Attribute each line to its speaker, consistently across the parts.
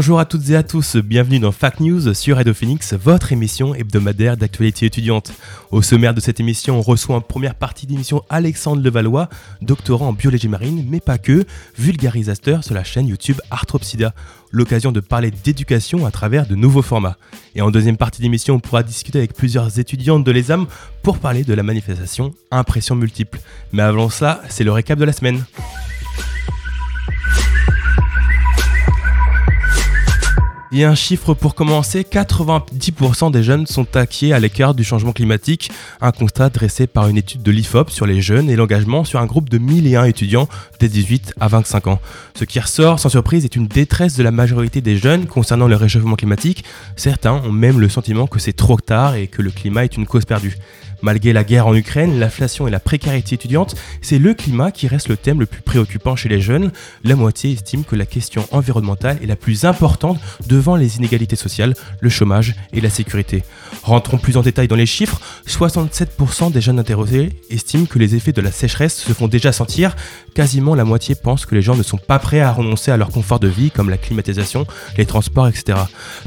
Speaker 1: Bonjour à toutes et à tous, bienvenue dans Fact News sur Radio Phoenix, votre émission hebdomadaire d'actualité étudiante. Au sommaire de cette émission, on reçoit en première partie d'émission Alexandre Levallois, doctorant en biologie marine, mais pas que, vulgarisateur sur la chaîne YouTube Arthropsida. L'occasion de parler d'éducation à travers de nouveaux formats. Et en deuxième partie d'émission, on pourra discuter avec plusieurs étudiantes de l'ESAM pour parler de la manifestation Impression multiple. Mais avant ça, c'est le récap de la semaine. Et un chiffre pour commencer, 90% des jeunes sont acquiés à l'écart du changement climatique, un constat dressé par une étude de l'IFOP sur les jeunes et l'engagement sur un groupe de 1001 étudiants des 18 à 25 ans. Ce qui ressort sans surprise est une détresse de la majorité des jeunes concernant le réchauffement climatique. Certains ont même le sentiment que c'est trop tard et que le climat est une cause perdue. Malgré la guerre en Ukraine, l'inflation et la précarité étudiante, c'est le climat qui reste le thème le plus préoccupant chez les jeunes. La moitié estime que la question environnementale est la plus importante devant les inégalités sociales, le chômage et la sécurité. Rentrons plus en détail dans les chiffres. 67% des jeunes interrogés estiment que les effets de la sécheresse se font déjà sentir. Quasiment la moitié pense que les gens ne sont pas prêts à renoncer à leur confort de vie comme la climatisation, les transports, etc.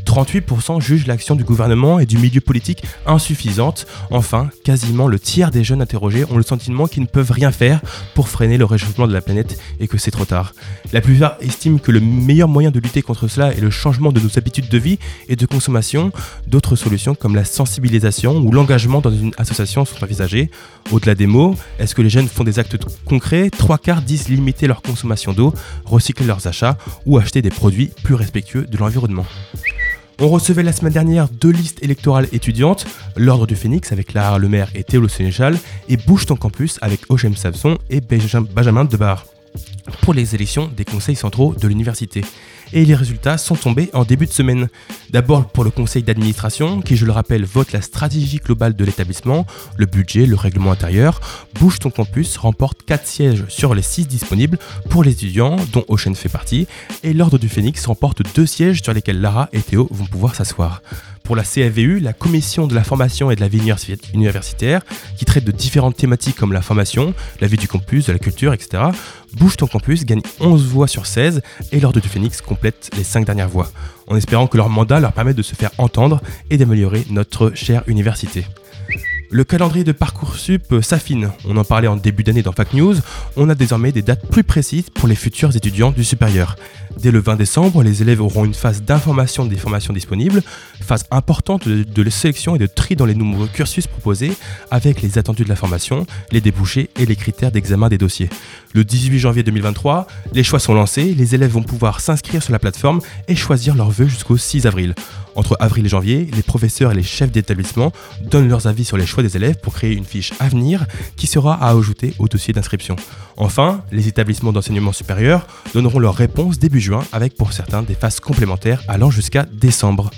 Speaker 1: 38% jugent l'action du gouvernement et du milieu politique insuffisante. Enfin, quasiment le tiers des jeunes interrogés ont le sentiment qu'ils ne peuvent rien faire pour freiner le réchauffement de la planète et que c'est trop tard. La plupart estiment que le meilleur moyen de lutter contre cela est le changement de nos habitudes de vie et de consommation. D'autres solutions comme la sensibilisation ou l'engagement dans une association sont envisagées. Au-delà des mots, est-ce que les jeunes font des actes concrets? Trois quarts disent limiter leur consommation d'eau, recycler leurs achats ou acheter des produits plus respectueux de l'environnement. On recevait la semaine dernière deux listes électorales étudiantes, l'Ordre du Phénix avec Lara Lemaire et Théo Sénéchal, et Bouge ton campus avec Ochem Samson et Benjamin Debar pour les élections des conseils centraux de l'université. Et les résultats sont tombés en début de semaine. D'abord pour le conseil d'administration, qui je le rappelle vote la stratégie globale de l'établissement, le budget, le règlement intérieur. Bouge ton campus remporte 4 sièges sur les 6 disponibles pour les étudiants, dont Ocean fait partie, et l'Ordre du Phénix remporte 2 sièges sur lesquels Lara et Théo vont pouvoir s'asseoir pour la CAVU, la commission de la formation et de la vie universitaire, qui traite de différentes thématiques comme la formation, la vie du campus, de la culture, etc. Bouge ton campus gagne 11 voix sur 16 et l'Ordre du Phénix complète les 5 dernières voix, en espérant que leur mandat leur permette de se faire entendre et d'améliorer notre chère université. Le calendrier de Parcoursup s'affine. On en parlait en début d'année dans Fact News. On a désormais des dates plus précises pour les futurs étudiants du supérieur. Dès le 20 décembre, les élèves auront une phase d'information des formations disponibles, phase importante de, sélection et de tri dans les nombreux cursus proposés, avec les attendus de la formation, les débouchés et les critères d'examen des dossiers. Le 18 janvier 2023, les choix sont lancés, les élèves vont pouvoir s'inscrire sur la plateforme et choisir leur vœu jusqu'au 6 avril. Entre avril et janvier, les professeurs et les chefs d'établissement donnent leurs avis sur les choix des élèves pour créer une fiche avenir qui sera à ajouter au dossier d'inscription. Enfin, les établissements d'enseignement supérieur donneront leurs réponses début avec pour certains des phases complémentaires allant jusqu'à décembre.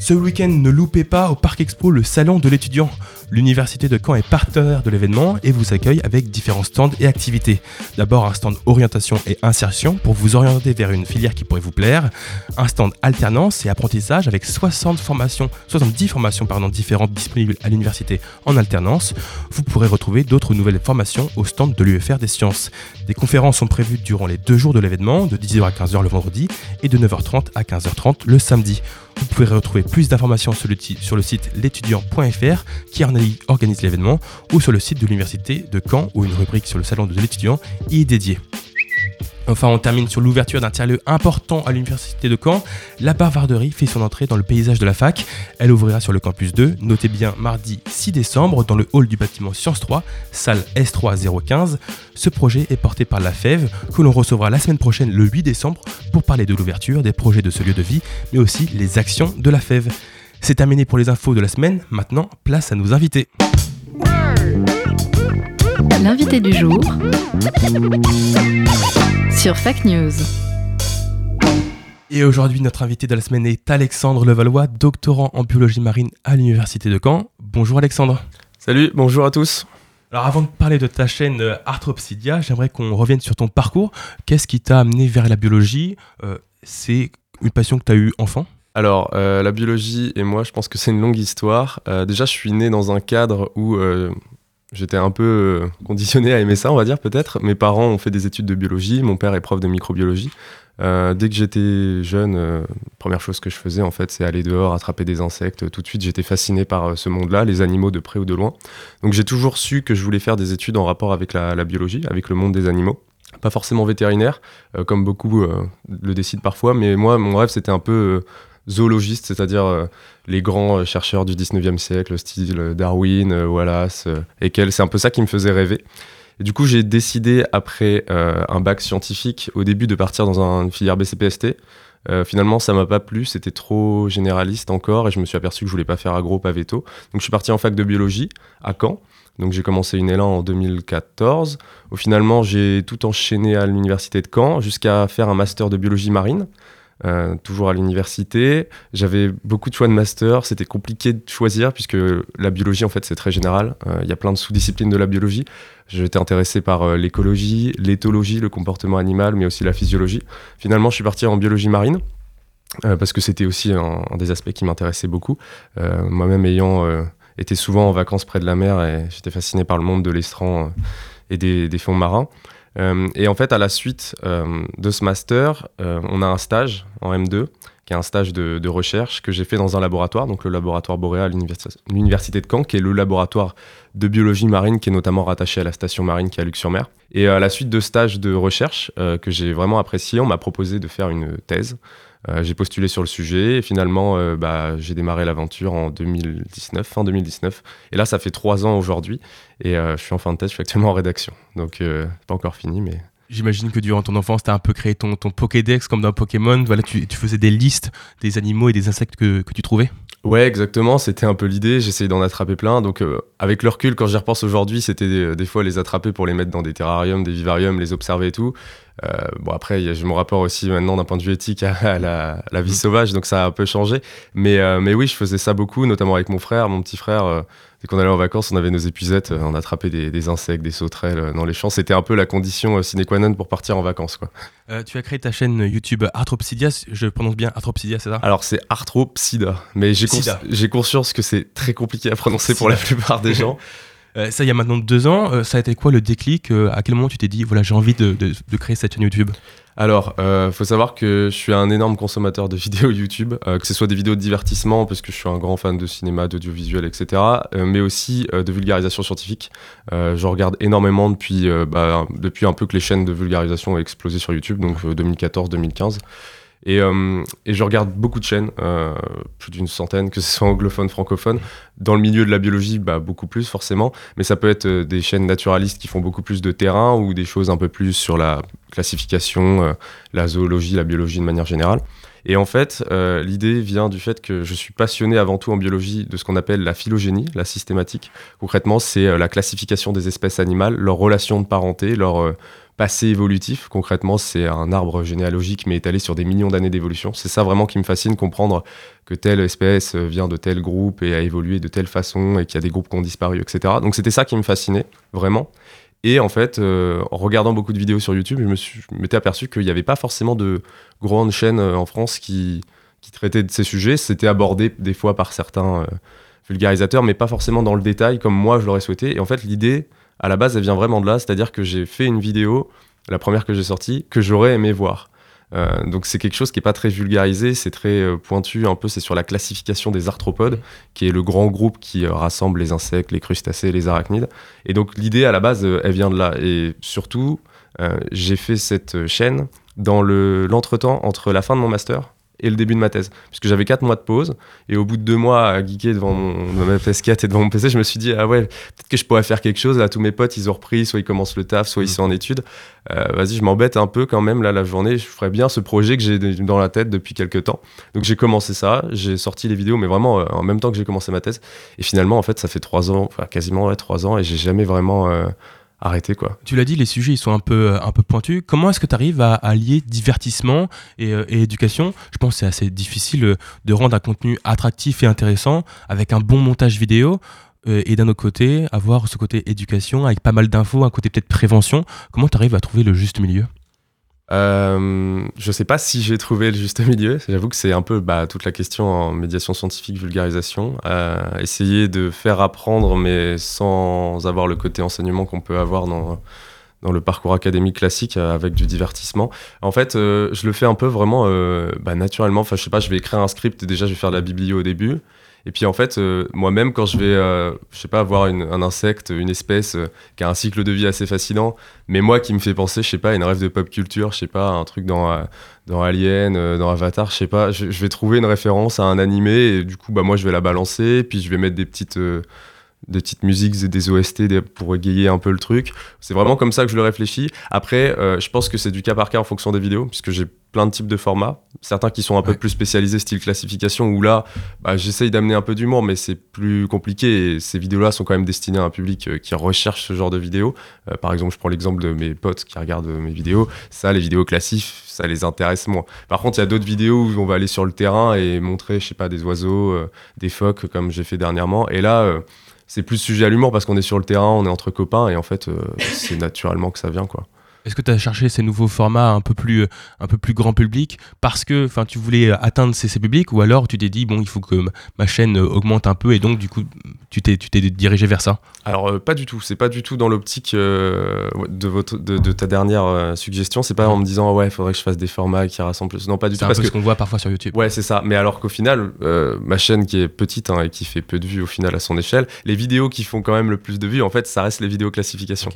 Speaker 1: Ce week-end, ne loupez pas au Parc Expo le Salon de l'étudiant. L'Université de Caen est partenaire de l'événement et vous accueille avec différents stands et activités. D'abord un stand orientation et insertion pour vous orienter vers une filière qui pourrait vous plaire. Un stand alternance et apprentissage avec 60 formations, 70 formations différentes disponibles à l'université en alternance. Vous pourrez retrouver d'autres nouvelles formations au stand de l'UFR des sciences. Des conférences sont prévues durant les deux jours de l'événement, de 10h à 15h le vendredi et de 9h30 à 15h30 le samedi. Vous pouvez retrouver plus d'informations sur le, site l'étudiant.fr qui organise l'événement ou sur le site de l'université de Caen où une rubrique sur le salon de l'étudiant y est dédiée. Enfin, on termine sur l'ouverture d'un tiers-lieu important à l'université de Caen. La bavarderie fait son entrée dans le paysage de la fac. Elle ouvrira sur le campus 2, notez bien mardi 6 décembre, dans le hall du bâtiment Sciences 3, salle S3015. Ce projet est porté par la FEV, que l'on recevra la semaine prochaine le 8 décembre pour parler de l'ouverture, des projets de ce lieu de vie, mais aussi les actions de la FEV. C'est terminé pour les infos de la semaine, maintenant place à nos invités.
Speaker 2: L'invité du jour sur Fake News.
Speaker 1: Et aujourd'hui, notre invité de la semaine est Alexandre Levallois, doctorant en biologie marine à l'Université de Caen. Bonjour Alexandre.
Speaker 3: Salut, bonjour à tous.
Speaker 1: Alors avant de parler de ta chaîne euh, Arthropsidia, j'aimerais qu'on revienne sur ton parcours. Qu'est-ce qui t'a amené vers la biologie Euh, C'est une passion que tu as eue enfant?
Speaker 3: Alors, euh, la biologie et moi, je pense que c'est une longue histoire. Euh, déjà, je suis né dans un cadre où euh, j'étais un peu euh, conditionné à aimer ça, on va dire peut-être. Mes parents ont fait des études de biologie, mon père est prof de microbiologie. Euh, dès que j'étais jeune, euh, première chose que je faisais en fait, c'est aller dehors, attraper des insectes. Tout de suite, j'étais fasciné par ce monde-là, les animaux de près ou de loin. Donc j'ai toujours su que je voulais faire des études en rapport avec la, biologie, avec le monde des animaux. Pas forcément vétérinaire, comme beaucoup le décident parfois, mais moi, mon rêve, c'était un peu euh, zoologiste, c'est-à-dire euh, les grands euh, chercheurs du 19e siècle, style euh, Darwin, Wallace, Haeckel. C'est un peu ça qui me faisait rêver. Et du coup, j'ai décidé, après un bac scientifique, au début de partir dans un- une filière BCPST. Finalement, ça m'a pas plu, c'était trop généraliste encore, et je me suis aperçu que je voulais pas faire agro, pas veto. Donc, je suis parti en fac de biologie à Caen. Donc, j'ai commencé une élan en 2014. Au finalement, j'ai tout enchaîné à l'université de Caen jusqu'à faire un master de biologie marine. Euh, toujours à l'université. J'avais beaucoup de choix de master, c'était compliqué de choisir puisque la biologie en fait c'est très général. Euh, Il y a plein de sous-disciplines de la biologie. J'étais intéressé par euh, l'écologie, l'éthologie, le comportement animal, mais aussi la physiologie. Finalement, je suis parti en biologie marine. parce que c'était aussi un, des aspects qui m'intéressait beaucoup. Moi-même ayant été souvent en vacances près de la mer j'étais fasciné par le monde de l'estran et des fonds marins. Euh, et en fait, à la suite euh, de ce master, euh, on a un stage en M2, qui est un stage de, recherche que j'ai fait dans un laboratoire, donc le laboratoire Boréal l'université de Caen, qui est le laboratoire de biologie marine qui est notamment rattaché à la station marine qui est à Luc-sur-Mer. Et à la suite de stage de recherche que j'ai vraiment apprécié, on m'a proposé de faire une thèse. Euh, j'ai postulé sur le sujet et finalement, euh, bah, j'ai démarré l'aventure en 2019, fin 2019. Et là, ça fait trois ans aujourd'hui et euh, je suis en fin de thèse, je suis actuellement en rédaction. Donc, c'est pas encore fini, mais
Speaker 1: J'imagine que durant ton enfance, tu as un peu créé ton, ton Pokédex comme dans Pokémon. Voilà, tu, tu faisais des listes des animaux et des insectes que, que tu trouvais.
Speaker 3: Ouais, exactement. C'était un peu l'idée. J'essayais d'en attraper plein. Donc, avec le recul, quand j'y repense aujourd'hui, c'était des, des fois les attraper pour les mettre dans des terrariums, des vivariums, les observer et tout. Euh, bon, après, je me rapport aussi maintenant d'un point de vue éthique à, à la, la vie sauvage, donc ça a un peu changé. Mais, euh, mais oui, je faisais ça beaucoup, notamment avec mon frère, mon petit frère. euh, dès qu'on allait en vacances, on avait nos épuisettes, euh, on attrapait des, des insectes, des sauterelles dans les champs. C'était un peu la condition sine qua non pour partir en vacances, quoi.
Speaker 1: Tu as créé ta chaîne YouTube Arthropsidia. Je prononce bien Arthropsidia, c'est ça?
Speaker 3: Alors c'est Arthropsida, mais j'ai j'ai conscience que c'est très compliqué à prononcer pour la plupart des gens.
Speaker 1: Euh, Ça, il y a maintenant deux ans. Euh, ça a été quoi le déclic Euh, À quel moment tu t'es dit, voilà, j'ai envie de, créer cette chaîne YouTube?
Speaker 3: Alors, euh, faut savoir que je suis un énorme consommateur de vidéos YouTube, que ce soit des vidéos de divertissement, parce que je suis un grand fan de cinéma, d'audiovisuel, etc., mais aussi de vulgarisation scientifique. Je regarde énormément depuis, bah, depuis un peu que les chaînes de vulgarisation ont explosé sur YouTube, donc euh, 2014-2015. Et, euh, et je regarde beaucoup de chaînes, euh, plus d'une centaine, que ce soit anglophone, francophone. Dans le milieu de la biologie, bah, beaucoup plus forcément, mais ça peut être euh, des chaînes naturalistes qui font beaucoup plus de terrain ou des choses un peu plus sur la classification, la zoologie, la biologie de manière générale. Et en fait, l'idée vient du fait que je suis passionné avant tout en biologie de ce qu'on appelle la phylogénie, la systématique. Concrètement, c'est la classification des espèces animales, leurs relations de parenté, leur passé évolutif. Concrètement, c'est un arbre généalogique mais étalé sur des millions d'années d'évolution. C'est ça vraiment qui me fascine, comprendre que telle espèce vient de tel groupe et a évolué de telle façon et qu'il y a des groupes qui ont disparu, etc. Donc c'était ça qui me fascinait, vraiment. Et en fait, euh, en regardant beaucoup de vidéos sur YouTube, je me m'étais aperçu qu'il n'y avait pas forcément de grandes chaînes euh, en France qui, qui traitaient de ces sujets. C'était abordé des fois par certains euh, vulgarisateurs, mais pas forcément dans le détail comme moi je l'aurais souhaité. Et en fait, l'idée, à la base, elle vient vraiment de là, c'est-à-dire que j'ai fait une vidéo, la première que j'ai sortie, que j'aurais aimé voir. Euh, donc c'est quelque chose qui est pas très vulgarisé, c'est très euh, pointu, un peu c'est sur la classification des arthropodes, qui est le grand groupe qui euh, rassemble les insectes, les crustacés, les arachnides. Et donc l'idée à la base, elle vient de là. Et surtout, j'ai fait cette chaîne dans le- l'entretemps entre la fin de mon master et le début de ma thèse. Puisque j'avais 4 mois de pause, et au bout de 2 mois à geeker devant mon, ma PS4 et devant mon PC, je me suis dit, ah ouais, peut-être que je pourrais faire quelque chose. Là, tous mes potes, ils ont repris, soit ils commencent le taf, soit ils sont en études. Euh, Vas-y, je m'embête un peu quand même, là, la journée, je ferais bien ce projet que j'ai dans la tête depuis quelques temps. Donc j'ai commencé ça, j'ai sorti les vidéos, mais vraiment euh, en même temps que j'ai commencé ma thèse. Et finalement, en fait, ça fait 3 ans, enfin quasiment ouais, 3 ans, et j'ai jamais vraiment... euh, arrêter quoi.
Speaker 1: Tu l'as dit, les sujets ils sont un peu, un peu pointus. Comment est-ce que tu arrives à allier divertissement et, euh, éducation? Je pense que c'est assez difficile euh, de rendre un contenu attractif et intéressant avec un bon montage vidéo. euh, Et d'un autre côté, avoir ce côté éducation avec pas mal d'infos, un côté peut-être prévention. Comment tu arrives à trouver le juste milieu?
Speaker 3: Euh, je sais pas si j'ai trouvé le juste milieu. J'avoue que c'est un peu bah, toute la question en médiation scientifique, vulgarisation. Euh, essayer de faire apprendre, mais sans avoir le côté enseignement qu'on peut avoir dans, dans le parcours académique classique euh, avec du divertissement. En fait, euh, je le fais un peu vraiment bah, naturellement. Enfin, je sais pas, je vais écrire un script et déjà je vais faire de la biblio au début. Et puis en fait, euh, moi-même, quand je vais, euh, je sais pas, avoir un insecte, une espèce euh, qui a un cycle de vie assez fascinant, mais moi qui me fait penser, je sais pas, à une rêve de pop culture, je sais pas, un truc dans, dans Alien, dans Avatar, je sais pas, je, vais trouver une référence à un animé et du coup, bah moi, je vais la balancer, puis je vais mettre des petites, des petites musiques et des OST des- pour égayer un peu le truc. C'est vraiment comme ça que je le réfléchis. Après, euh, je pense que c'est du cas par cas en fonction des vidéos, puisque j'ai plein de types de formats. Certains qui sont un peu
Speaker 1: Ouais.
Speaker 3: plus spécialisés, style classification, où là, bah, j'essaye d'amener un peu d'humour, mais c'est plus compliqué. Et ces vidéos-là sont quand même destinées à un public euh, qui recherche ce genre de vidéos. Euh, par exemple, je prends l'exemple de mes potes qui regardent mes vidéos. Ça, les vidéos classiques, ça les intéresse moins. Par contre, il y a d'autres vidéos où on va aller sur le terrain et montrer, je sais pas, des oiseaux, des phoques, comme j'ai fait dernièrement. Et là, c'est plus sujet à l'humour parce qu'on est sur le terrain, on est entre copains, et en fait, euh, c'est naturellement que ça vient, quoi.
Speaker 1: Est-ce que tu as cherché ces nouveaux formats un peu plus, un peu plus grand public parce que tu voulais atteindre ces, ces publics ou alors tu t'es dit, bon, il faut que ma- chaîne augmente un peu et donc du coup, tu t'es tu t'es dirigé vers ça?
Speaker 3: Alors euh, pas du tout, c'est pas du tout dans l'optique euh, de, votre, de, de ta dernière euh, suggestion, c'est pas en me disant ouais, il faudrait que je fasse des formats qui rassemblent plus. Non, pas du
Speaker 1: C'est
Speaker 3: tout
Speaker 1: un
Speaker 3: parce
Speaker 1: peu
Speaker 3: que
Speaker 1: ce qu'on voit parfois sur YouTube.
Speaker 3: Ouais, c'est ça. Mais alors qu'au final, euh, ma chaîne qui est petite hein, et qui fait peu de vues au final à son échelle, les vidéos qui font quand même le plus de vues, en fait, ça reste les vidéos classification.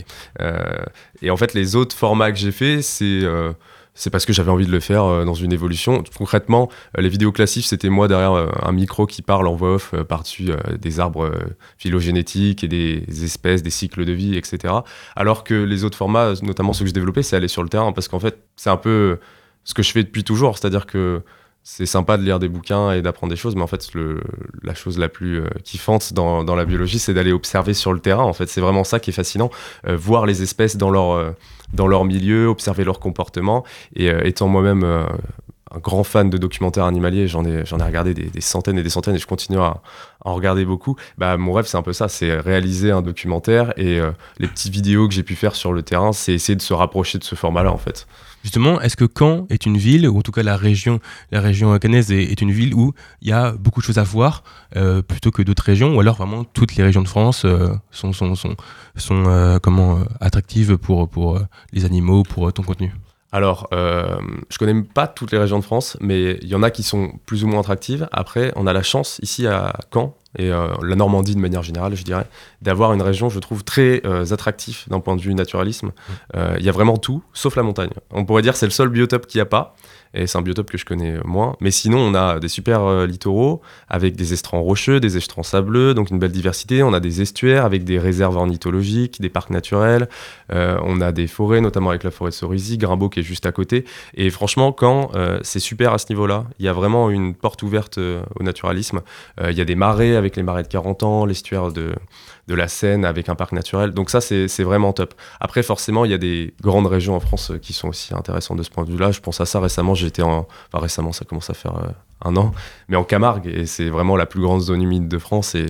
Speaker 3: Et en fait, les autres formats que j'ai fait, c'est euh, c'est parce que j'avais envie de le faire euh, dans une évolution. Concrètement, euh, les vidéos classiques, c'était moi derrière un micro qui parle en voix off par-dessus des arbres phylogénétiques et des espèces, des cycles de vie, etc. Alors que les autres formats, notamment ceux que je développais, c'est aller sur le terrain parce qu'en fait, c'est un peu ce que je fais depuis toujours. C'est-à-dire que c'est sympa de lire des bouquins et d'apprendre des choses, mais en fait, le, la chose la plus euh, kiffante dans, dans la biologie, c'est d'aller observer sur le terrain. En fait, c'est vraiment ça qui est fascinant, voir les espèces dans leur, dans leur milieu, observer leur comportement. Et euh, étant moi-même euh, un grand fan de documentaires animaliers, j'en ai, j'en ai regardé des, centaines et des centaines, et je continue à, à en regarder beaucoup. Bah, mon rêve, c'est un peu ça, c'est réaliser un documentaire, et euh, les petites vidéos que j'ai pu faire sur le terrain, c'est essayer de se rapprocher de ce format-là, en fait.
Speaker 1: Justement, est-ce que Caen est une ville, ou en tout cas la région, la région caennaise est, une ville où il y a beaucoup de choses à voir euh, plutôt que d'autres régions, ou alors vraiment toutes les régions de France euh, sont, sont, sont, sont euh, comment, attractives pour, les animaux, pour ton contenu?
Speaker 3: Alors, euh, je connais pas toutes les régions de France, mais il y en a qui sont plus ou moins attractives. Après, on a la chance ici à Caen et euh, la Normandie de manière générale, je dirais, d'avoir une région, je trouve, très euh, attractive d'un point de vue naturalisme. Euh, Il y a vraiment tout, sauf la montagne. On pourrait dire que c'est le seul biotope qu'il n'y a pas. Et c'est un biotope que je connais moins. Mais sinon, on a des super euh, littoraux avec des estrans rocheux, des estrans sableux, donc une belle diversité. On a des estuaires avec des réserves ornithologiques, des parcs naturels. Euh, on a des forêts, notamment avec la forêt de Cerisy, Grimbaud qui est juste à côté. Et franchement, quand euh, c'est super à ce niveau-là, il y a vraiment une porte ouverte euh, au naturalisme. Euh, Il y a des marais avec les marais de 40 ans, l'estuaire de, de la Seine avec un parc naturel. Donc ça, c'est vraiment top. Après, forcément, il y a des grandes régions en France euh, qui sont aussi intéressantes de ce point de vue-là. Je pense à ça récemment. J'étais en... Enfin, récemment, ça commence à faire euh, un an. Mais en Camargue, et c'est vraiment la plus grande zone humide de France. Et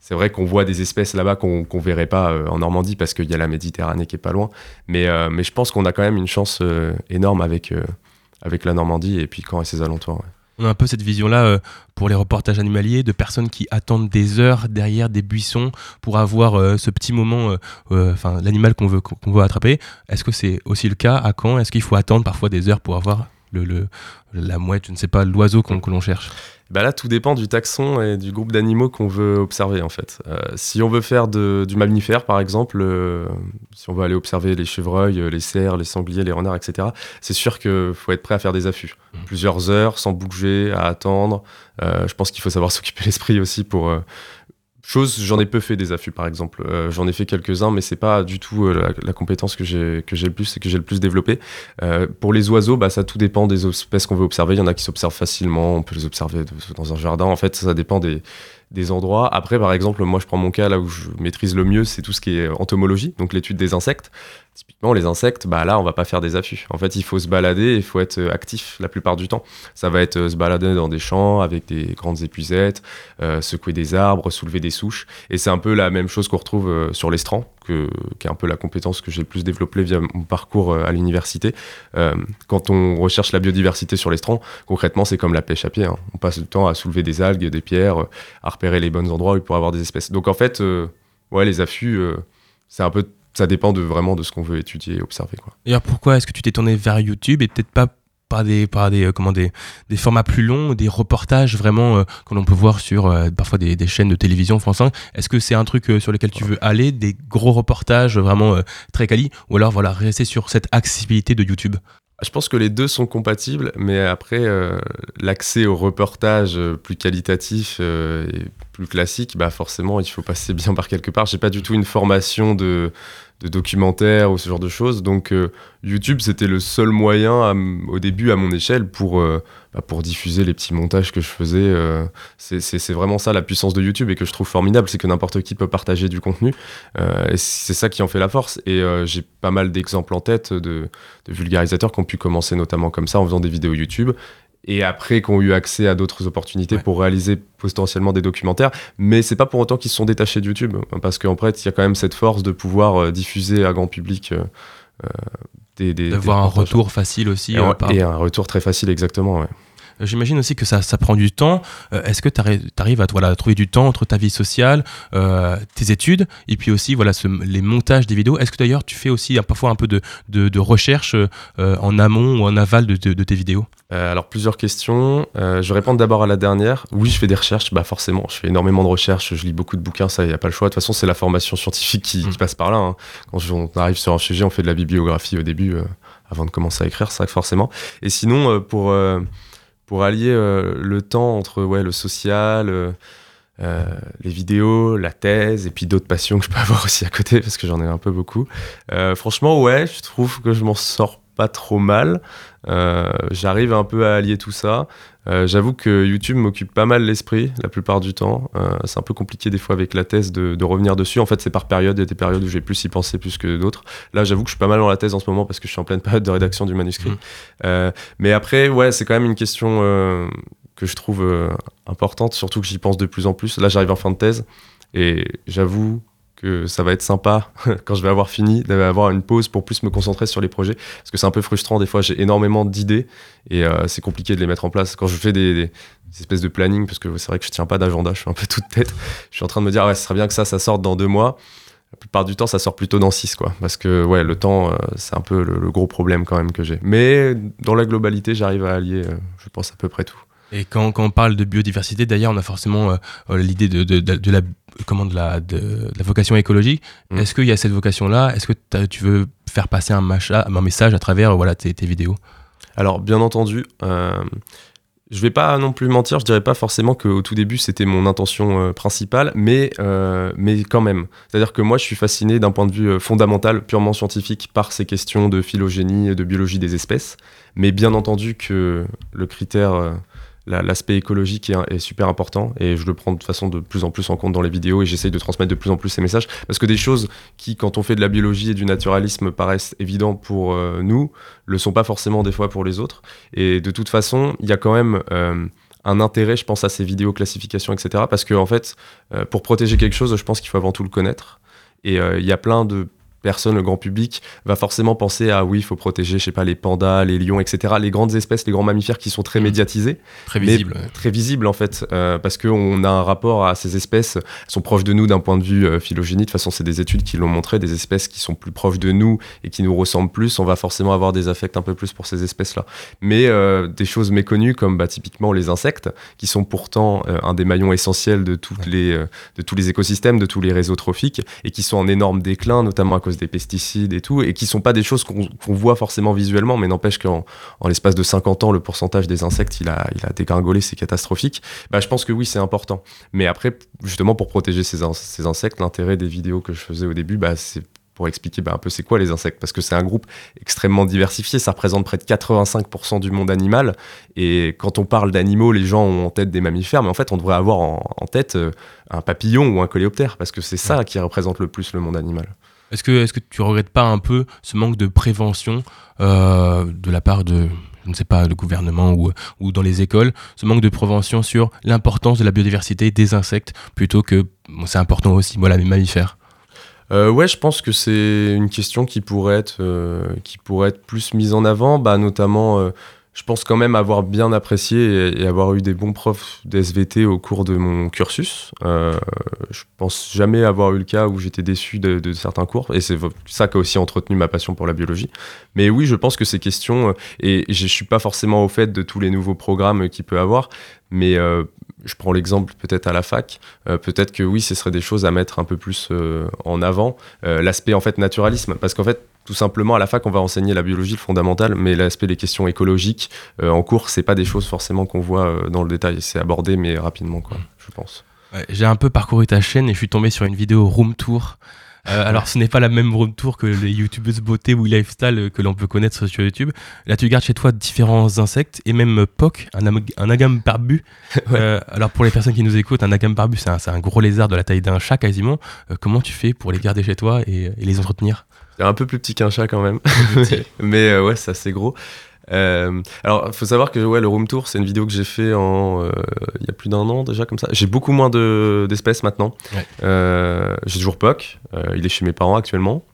Speaker 3: c'est vrai qu'on voit des espèces là-bas qu'on qu'on verrait pas euh, en Normandie parce qu'il y a la Méditerranée qui est pas loin. Mais, mais je pense qu'on a quand même une chance énorme avec, avec la Normandie et puis Caen et ses alentours.
Speaker 1: On a un peu cette vision-là euh, pour les reportages animaliers de personnes qui attendent des heures derrière des buissons pour avoir euh, ce petit moment, euh, enfin l'animal qu'on veut, attraper. Est-ce que c'est aussi le cas? À Caen Est-ce qu'il faut attendre parfois des heures pour avoir le, la mouette, je ne sais pas, l'oiseau que l'on cherche?
Speaker 3: Bah là, tout dépend du taxon et du groupe d'animaux qu'on veut observer en fait. Euh, si on veut faire de- du mammifère, par exemple, euh, si on veut aller observer les chevreuils, euh, les cerfs, les sangliers, les renards, etc., c'est sûr qu'il faut être prêt à faire des affûts.
Speaker 1: Mhm.
Speaker 3: Plusieurs heures sans bouger, à attendre. Euh, je pense qu'il faut savoir s'occuper l'esprit aussi pour. Chose, j'en ai peu fait des affûts par exemple. Euh, j'en ai fait quelques-uns, mais c'est pas du tout euh, la, compétence que j'ai que j'ai le plus et que j'ai le plus développé. Euh, pour les oiseaux, bah, ça tout dépend des espèces qu'on veut observer. Il y en a qui s'observent facilement, on peut les observer dans un jardin. En fait, ça dépend des, des endroits. Après, par exemple, moi, je prends mon cas là où je maîtrise le mieux, c'est tout ce qui est entomologie, donc l'étude des insectes. Typiquement, les insectes, bah là, on va pas faire des affûts. En fait, il faut se balader, il faut être euh, actif la plupart du temps. Ça va être euh, se balader dans des champs avec des grandes épuisettes, euh, secouer des arbres, soulever des souches. Et c'est un peu la même chose qu'on retrouve euh, sur l'estran, qui est un peu la compétence que j'ai le plus développée via mon parcours euh, à l'université. Euh, quand on recherche la biodiversité sur l'estran, concrètement, c'est comme la pêche à pied. hein. On passe le temps à soulever des algues, des pierres, euh, à repérer les bons endroits pourrait avoir des espèces. Donc en fait, ouais, les affûts, c'est un peu, ça dépend vraiment de ce qu'on veut étudier et observer.
Speaker 1: D'ailleurs, pourquoi est-ce que tu t'es tourné vers YouTube et peut-être pas par des, des, euh, comment, des, formats plus longs, des reportages vraiment, euh, comme on peut voir sur euh, parfois des, chaînes de télévision France 5 Est-ce que c'est un truc sur lequel tu veux aller, des gros reportages vraiment très quali, ou alors voilà, rester sur cette accessibilité de YouTube?
Speaker 3: Je pense que les deux sont compatibles, mais après, l'accès au reportage euh, plus qualitatif euh, et plus classique, bah forcément, il faut passer bien par quelque part. J'ai pas du tout une formation de, de documentaire ou ce genre de choses, donc euh, YouTube, c'était le seul moyen au début à mon échelle pour, euh, bah, pour diffuser les petits montages que je faisais. euh, c'est- vraiment ça la puissance de YouTube et que je trouve formidable, c'est que n'importe qui peut partager du contenu. et c'est ça qui en fait la force. Et j'ai pas mal d'exemples en tête de vulgarisateurs qui ont pu commencer notamment comme ça en faisant des vidéos YouTube et après qui ont eu accès à d'autres opportunités
Speaker 1: Ouais.
Speaker 3: pour réaliser potentiellement des documentaires. Mais c'est pas pour autant qu'ils se sont détachés de YouTube parce qu'en fait, il y a quand même cette force de pouvoir euh, diffuser à grand public euh, euh, des,
Speaker 1: D'avoir un retour facile aussi
Speaker 3: Et,
Speaker 1: euh, par-
Speaker 3: et un retour très facile, exactement. ouais.
Speaker 1: Euh, J'imagine aussi que ça, ça prend du temps. Euh, Est-ce que tu arrives à voilà, trouver du temps entre ta vie sociale, euh, tes études, et puis aussi voilà, ce- les montages des vidéos? Est-ce que d'ailleurs tu fais aussi parfois un peu de, de, de recherche euh, en amont ou en aval de, tes vidéos?
Speaker 3: Euh, alors plusieurs questions. Je vais répondre d'abord à la dernière. Oui, je fais des recherches. Bah forcément, je fais énormément de recherches. Je lis beaucoup de bouquins. Ça, il y a pas le choix. De toute façon, c'est la formation scientifique qui, qui
Speaker 1: Mm.
Speaker 3: passe par là. hein. Quand on arrive sur un sujet, on fait de la bibliographie au début, avant de commencer à écrire. Ça, forcément. Et sinon, pour euh, pour allier euh, le temps entre ouais le social. euh, euh, les vidéos, la thèse et puis d'autres passions que je peux avoir aussi à côté parce que j'en ai un peu beaucoup. Franchement, ouais, je trouve que je m'en sors pas trop mal. Euh, J'arrive un peu à allier tout ça. Euh, J'avoue que YouTube m'occupe pas mal l'esprit la plupart du temps. Euh, c'est un peu compliqué des fois avec la thèse de, de revenir dessus. En fait, c'est par période. Il y a des périodes où je vais plus y penser plus que d'autres. Là, j'avoue que je suis pas mal dans la thèse en ce moment parce que je suis en pleine période de rédaction du manuscrit. Euh, mais après, ouais, c'est quand même une question que je trouve importante, surtout que j'y pense de plus en plus. Là, j'arrive en fin de thèse et j'avoue que ça va être sympa quand je vais avoir fini d'avoir une pause pour plus me concentrer sur les projets. Parce que c'est un peu frustrant des fois j'ai énormément d'idées et euh, c'est compliqué de les mettre en place. Quand je fais des, espèces de planning parce que c'est vrai que je tiens pas d'agenda je suis un peu toute tête je suis en train de me dire ouais ce serait bien que ça ça sorte dans deux mois. La plupart du temps ça sort plutôt dans six quoi. Parce que ouais le temps euh, c'est un peu le, le gros problème quand même que j'ai. Mais dans la globalité j'arrive à allier euh, je pense à peu près tout
Speaker 1: Et quand, quand on parle de biodiversité, d'ailleurs, on a forcément euh, euh, l'idée de, de, de, de la, comment, de, la, de, la vocation écologique.
Speaker 3: Mm.
Speaker 1: Est-ce qu'il y a cette vocation-là? Est-ce que tu veux faire passer un, macha- un message à travers euh, voilà, tes, tes vidéos?
Speaker 3: Alors, bien entendu, euh, je vais pas non plus mentir, je dirais pas forcément qu'au tout début c'était mon intention euh, principale, mais, mais quand même. C'est-à-dire que moi je suis fasciné d'un point de vue fondamental, purement scientifique, par ces questions de phylogénie et de biologie des espèces. Mais bien entendu que le critère, la- l'aspect écologique est, super important et je le prends de façon de plus en plus en compte dans les vidéos et j'essaye de transmettre de plus en plus ces messages parce que des choses qui, quand on fait de la biologie et du naturalisme, paraissent évidentes pour euh, nous, le sont pas forcément des fois pour les autres. Et de toute façon, il y a quand même euh, un intérêt, je pense, à ces vidéos classification, etc. Parce que en fait, euh, pour protéger quelque chose, je pense qu'il faut avant tout le connaître. Et il y a plein de personnes, le grand public, va forcément penser à oui, il faut protéger, je sais pas, les pandas, les lions, etc. Les grandes espèces, les grands mammifères qui sont très
Speaker 1: Mhm.
Speaker 3: médiatisés
Speaker 1: Très
Speaker 3: mais
Speaker 1: visible. ouais.
Speaker 3: très visible en fait, euh, parce qu'on a un rapport à ces espèces, elles sont proches de nous d'un point de vue euh, phylogénie. De toute façon, c'est des études qui l'ont montré, des espèces qui sont plus proches de nous et qui nous ressemblent plus, on va forcément avoir des affects un peu plus pour ces espèces-là. Mais euh, des choses méconnues comme bah, typiquement les insectes, qui sont pourtant euh, un des maillons essentiels de, toutes les, euh, de tous les écosystèmes, de tous les réseaux trophiques, et qui sont en énorme déclin, notamment à cause des pesticides et tout, et qui sont pas des choses qu'on voit forcément visuellement, mais n'empêche qu'en en l'espace de 50 ans, le pourcentage des insectes, il a, il a dégringolé, c'est catastrophique. Bah, je pense que oui, c'est important. Mais après, justement, pour protéger ces, in- ces insectes, l'intérêt des vidéos que je faisais au début, bah, c'est pour expliquer bah, un peu c'est quoi les insectes, parce que c'est un groupe extrêmement diversifié, ça représente près de 85% du monde animal, et quand on parle d'animaux, les gens ont en tête des mammifères, mais en fait on devrait avoir en, en tête euh, un papillon ou un coléoptère, parce que c'est ça qui représente le plus le monde animal.
Speaker 1: Est-ce que, est que tu regrettes pas un peu ce manque de prévention euh, de la part de, je ne sais pas, le gouvernement ou, ou dans les écoles, ce manque de prévention sur l'importance de la biodiversité des insectes plutôt que bon, c'est important aussi, voilà, les mammifères?
Speaker 3: Euh, ouais, je pense que c'est une question qui pourrait être, euh, qui pourrait être plus mise en avant, bah, notamment, je pense quand même avoir bien apprécié et, avoir eu des bons profs d'SVT au cours de mon cursus. Euh, je pense jamais avoir eu le cas où j'étais déçu de, de certains cours, et c'est ça qui a aussi entretenu ma passion pour la biologie. Mais oui, je pense que ces questions, euh, et je suis pas forcément au fait de tous les nouveaux programmes qu'il peut avoir, mais euh, je prends l'exemple peut-être à la fac, euh, peut-être que oui, ce serait des choses à mettre un peu plus euh, en avant. Euh, L'aspect en fait naturalisme, parce qu'en fait, tout simplement à la fac, on va enseigner la biologie, le fondamental, mais l'aspect des questions écologiques en cours, c'est pas des choses forcément qu'on voit dans le détail. C'est abordé, mais rapidement, quoi, je pense.
Speaker 1: J'ai un peu parcouru ta chaîne et je suis tombé sur une vidéo room tour. Euh, alors ce n'est pas la même room tour que les youtubeuses beauté ou lifestyle que l'on peut connaître sur YouTube. Là tu gardes chez toi différents insectes et même POC, un, un agame barbu. Euh, alors pour les personnes qui nous écoutent, un agame barbu c'est un, gros lézard de la taille d'un chat quasiment. Euh, comment tu fais pour les garder chez toi et, et les entretenir?
Speaker 3: C'est un peu plus petit qu'un chat quand même, mais euh, ouais, c'est assez gros. Euh, alors, il faut savoir que ouais, le room tour, c'est une vidéo que j'ai fait en euh, il y a plus d'un an déjà comme ça. J'ai beaucoup moins de- d'espèces maintenant.
Speaker 1: Ouais.
Speaker 3: Euh, j'ai toujours euh, il est chez mes parents actuellement.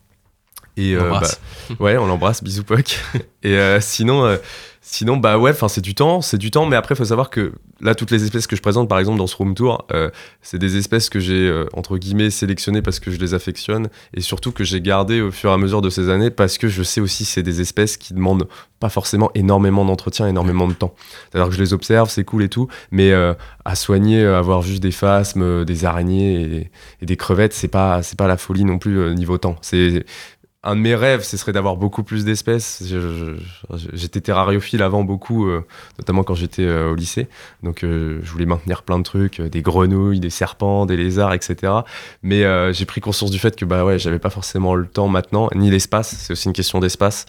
Speaker 3: Et
Speaker 1: On l'embrasse.
Speaker 3: bah, ouais, on l'embrasse, bisous Puck. Et sinon, sinon, bah ouais, enfin c'est du temps, c'est du temps. Mais après, il faut savoir que là, toutes les espèces que je présente, par exemple dans ce room tour, euh, c'est des espèces que j'ai euh, entre guillemets sélectionnées parce que je les affectionne et surtout que j'ai gardées au fur et à mesure de ces années parce que je sais aussi c'est des espèces qui demandent pas forcément énormément d'entretien, énormément de temps. C'est-à-dire que je les observe, c'est cool et tout, mais euh, à soigner, avoir juste des phasmes, des araignées et, des crevettes, c'est pas c'est pas la folie non plus niveau temps. Un de mes rêves, ce serait d'avoir beaucoup plus d'espèces. J'étais terrariophile avant beaucoup, euh, notamment quand j'étais euh, au lycée. Donc euh, je voulais maintenir plein de trucs, des grenouilles, des serpents, des lézards, etc. Mais j'ai pris conscience du fait que bah ouais, j'avais pas forcément le temps maintenant, ni l'espace. C'est aussi une question d'espace.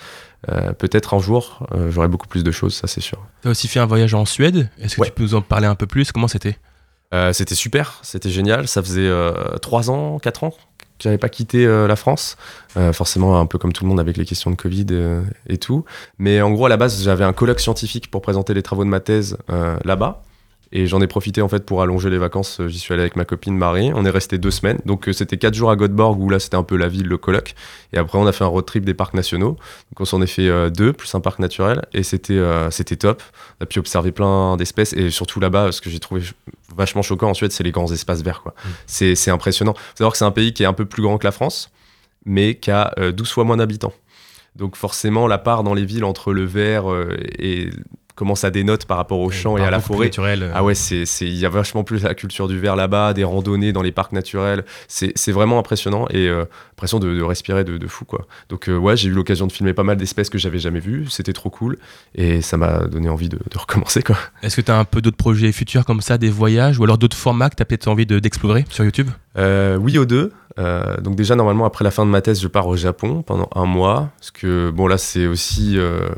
Speaker 3: Peut-être un jour, j'aurai beaucoup plus de choses, ça c'est sûr.
Speaker 1: Tu as aussi fait un voyage en Suède. Est-ce que
Speaker 3: Ouais.
Speaker 1: tu peux nous en parler un peu plus? Comment c'était?
Speaker 3: Euh, c'était super, c'était génial. Ça faisait euh, 3 ans, 4 ans j'avais pas quitté euh, la France. Euh, forcément, un peu comme tout le monde avec les questions de Covid euh, et tout. Mais en gros, à la base, j'avais un colloque scientifique pour présenter les travaux de ma thèse là-bas. Et j'en ai profité en fait pour allonger les vacances. J'y suis allé avec ma copine Marie. On est resté deux semaines. Donc c'était quatre jours à Göteborg où là c'était un peu la ville, le colloque. Et après on a fait un road trip des parcs nationaux. Donc on s'en est fait deux plus un parc naturel et c'était c'était top. On a pu observer plein d'espèces et surtout là-bas ce que j'ai trouvé vachement choquant en Suède c'est les grands espaces verts quoi. C'est c'est impressionnant. Faut savoir que c'est un pays qui est un peu plus grand que la France mais qui a euh, 12 fois moins d'habitants. Donc forcément la part dans les villes entre le vert euh, et comment ça dénote par rapport aux champs et à la forêt.
Speaker 1: naturel, euh,
Speaker 3: Ah ouais, c'est, il y a vachement plus la culture du verre là-bas, des randonnées dans les parcs naturels. C'est, vraiment impressionnant et euh, impression de, de respirer de, de fou quoi. Donc euh, ouais, j'ai eu l'occasion de filmer pas mal d'espèces que j'avais jamais vues. C'était trop cool et ça m'a donné envie de, de recommencer quoi.
Speaker 1: Est-ce que tu as un peu d'autres projets futurs comme ça, des voyages ou alors d'autres formats que tu as peut-être envie de- d'explorer sur YouTube?
Speaker 3: Euh, oui aux deux. Euh, donc déjà normalement après la fin de ma thèse, je pars au Japon pendant un mois parce que bon là c'est aussi euh,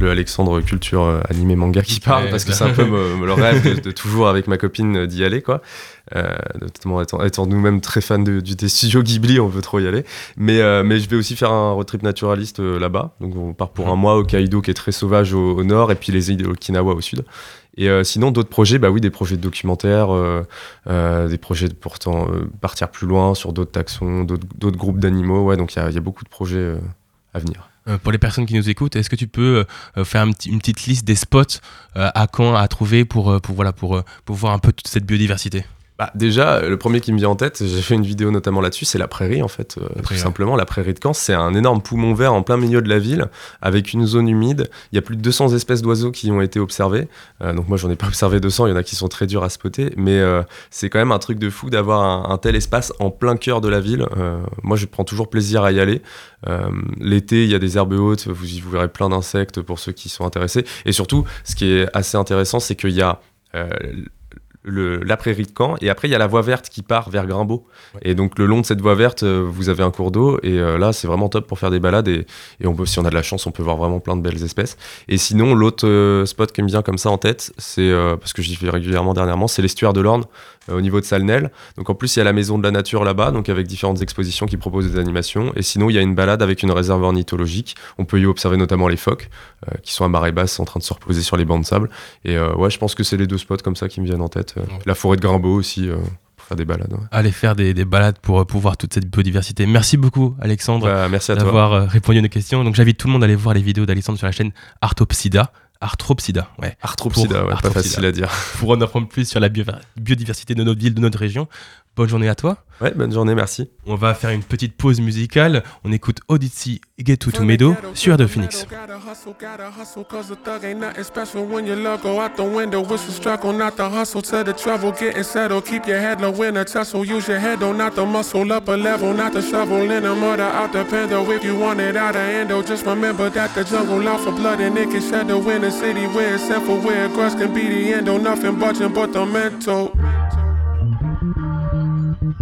Speaker 3: le Alexandre culture euh, animé manga qui parle
Speaker 1: Ouais,
Speaker 3: parce que c'est un peu me- me le rêve de, de toujours avec ma copine euh, d'y aller quoi. Euh, notamment étant, étant nous-mêmes très fans de, du des studios Ghibli, on veut trop y aller. Mais euh, mais je vais aussi faire un road trip naturaliste là-bas. Donc on part pour un mois au Kaido qui est très sauvage au, au nord et puis les îles de Okinawa au sud. Et euh, sinon d'autres projets, bah oui des projets de documentaires. euh, euh, des projets de pourtant partir plus loin sur d'autres taxons, d'autres groupes d'animaux. Ouais, donc il y a, il y a beaucoup de projets à venir.
Speaker 1: Euh, Pour les personnes qui nous écoutent, est-ce que tu peux euh, faire une petite liste des spots euh, à Caen à trouver pour, pour, pour voir un peu toute cette biodiversité?
Speaker 3: Bah, déjà, le premier qui me vient en tête, j'ai fait une vidéo notamment là-dessus, c'est la prairie en fait. euh, tout
Speaker 1: ouais.
Speaker 3: simplement, la prairie de Caen, c'est un énorme poumon vert en plein milieu de la ville, avec une zone humide. Il y a plus de 200 espèces d'oiseaux qui ont été observées. Euh, donc moi, j'en ai pas observé 200, il y en a qui sont très durs à spotter, mais euh, c'est quand même un truc de fou d'avoir un, un tel espace en plein cœur de la ville. Moi, je prends toujours plaisir à y aller. L'été, il y a des herbes hautes, vous, y- vous verrez plein d'insectes pour ceux qui sont intéressés. Et surtout, ce qui est assez intéressant, c'est qu'il y a euh, le- la prairie de Caen. Et après, il y a la voie verte qui part vers Grimbaud. Et donc, le long de cette voie verte, euh, vous avez un cours d'eau. Et euh, là, c'est vraiment top pour faire des balades. Et, et on peut, si on a de la chance, on peut voir vraiment plein de belles espèces. Et sinon, l'autre euh, spot qui me vient comme ça en tête, c'est parce que j'y vais régulièrement dernièrement, c'est l'estuaire de l'Orne, au niveau de Salnel. Donc en plus, il y a la maison de la nature là-bas, donc avec différentes expositions qui proposent des animations. Et sinon, il y a une balade avec une réserve ornithologique. On peut y observer notamment les phoques, qui sont à marée basse en train de se reposer sur les bancs de sable. Et ouais, je pense que c'est les deux spots comme ça qui me viennent en tête. Euh,
Speaker 1: Ouais.
Speaker 3: La forêt de Grimbaud aussi, euh, pour faire des balades. ouais.
Speaker 1: Aller faire des, des balades pour, euh, pour voir toute cette biodiversité. Merci beaucoup, Alexandre.
Speaker 3: Bah, merci
Speaker 1: d'avoir répondu à nos questions. Donc j'invite tout le monde à aller voir les vidéos d'Alexandre sur la chaîne Arthopsida. Arthropsida, ouais.
Speaker 3: Arthropsida,
Speaker 1: Pour
Speaker 3: ouais, pas
Speaker 1: Arthropsida.
Speaker 3: facile à dire.
Speaker 1: Pour en apprendre plus sur la bio- biodiversité de notre ville, de notre région. Bonne journée à toi.
Speaker 3: Ouais, bonne journée, merci.
Speaker 1: On va faire une petite pause musicale. On écoute Odyssey Get to Tomedo sur Radio Phoenix.
Speaker 4: Coming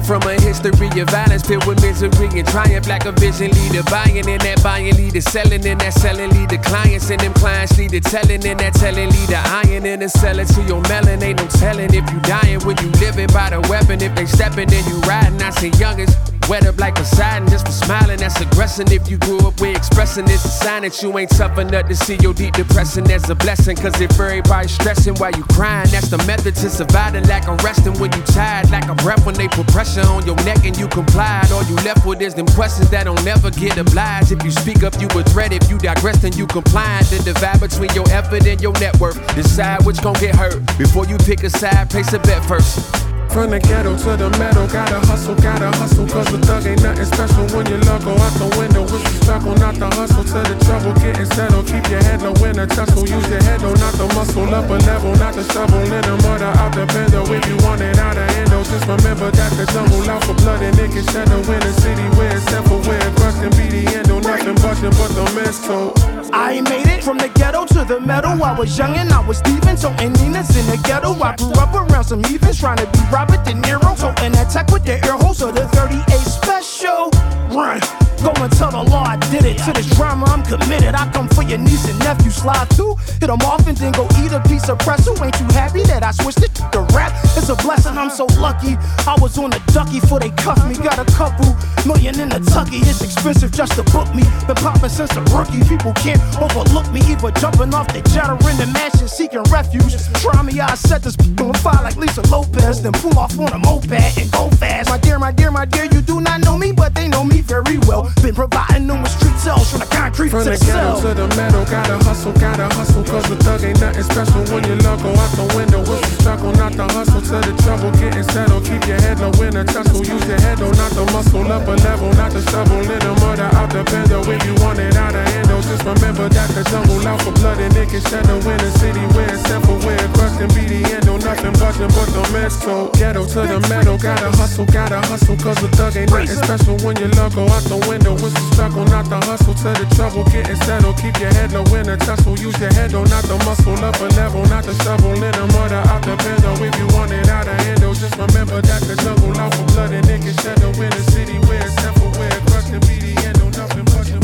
Speaker 4: from a history of violence filled with misery and triumph, like a vision leader. Buying in that buying leader, selling in that selling leader. Clients and them clients leader, telling in that telling leader. Iron in the selling to your melon. Ain't no telling if you dying when you living by the weapon. If they stepping, then you riding. I see youngest. Wet up like Poseidon just for smiling. That's aggressing. If you grew up with expressing, it's a sign that you ain't tough enough to see your deep depression. That's a blessing. Cause if everybody stressing while you crying, that's the method to surviving. Like a resting when you tired. Like a breath when they put pressure on your neck and you complied. All you left with is them questions that don't never get obliged. If you speak up, you a threat. If you digress, then you compliant. The divide between your effort and your net worth. Decide which gon' get hurt. Before you pick a side, place a bet first.
Speaker 5: From the ghetto to the meadow, gotta hustle, gotta hustle, cause the thug ain't nothing special when your luck go out the window. With the struggle, not the hustle to the trouble, getting settled. Keep your head low in a tussle, use your head though, not the muscle. Up a level, not the shovel, in the murder out the bendo. If you want it out of endo, just remember that the jungle out for blood and it can shadow in a city where it's simple, where grass can be the endo. Nothing budging but the mental.
Speaker 6: I made it from the ghetto to the meadow. I was young and I was Steven, so and Nina's in the ghetto. I grew up around some heathens trying to be Robert De Niro. So an attack with the air hose of the 38 special. Run. Go and tell the law I did it. To this drama, I'm committed. I come for your niece and nephew. Slide through, hit them off, and then go eat a piece of pretzel. Ain't you happy that I switched it to rap? It's a blessing, I'm so lucky. I was on a ducky before they cuffed me. Got a couple million in the tucky. It's expensive just to book me. Been popping since a rookie. People can't overlook me. Either jumping off the jet in the mansion seeking refuge. Try me, I set this on fire like Lisa Lopez. Then pull off on a moped and go fast. My my dear, my dear, you do not know me, but they know me very well. Been providing them with street cells from the concrete
Speaker 5: From
Speaker 6: to
Speaker 5: the
Speaker 6: the
Speaker 5: ghetto to the meadow, gotta hustle, gotta hustle, cause the thug ain't nothing special when your luck go out the window. With the struggle, not the hustle to the trouble, getting settled. Keep your head low in a tussle, use your head though, not the muscle. Up a level, not the shovel, in the murder out the bendo. If you want it out of endo, just remember that the jungle out for blood and it can shadow in a city where it's simple, where grass can be the endo. Nothing budging but the mental. Ghetto to the meadow, gotta hustle, gotta hustle, cause the thug ain't nothing special when your luck go out the window. With the struggle, not the hustle to the trouble, getting settled. Keep your head low in a tussle, use your head though, not the muscle. Up a level, not the shovel, in the murder out the bendo. If you want it out of endo, just remember that the jungle out for blood and it can shadow in a city where it's simple, where grass can be the endo. Nothing but the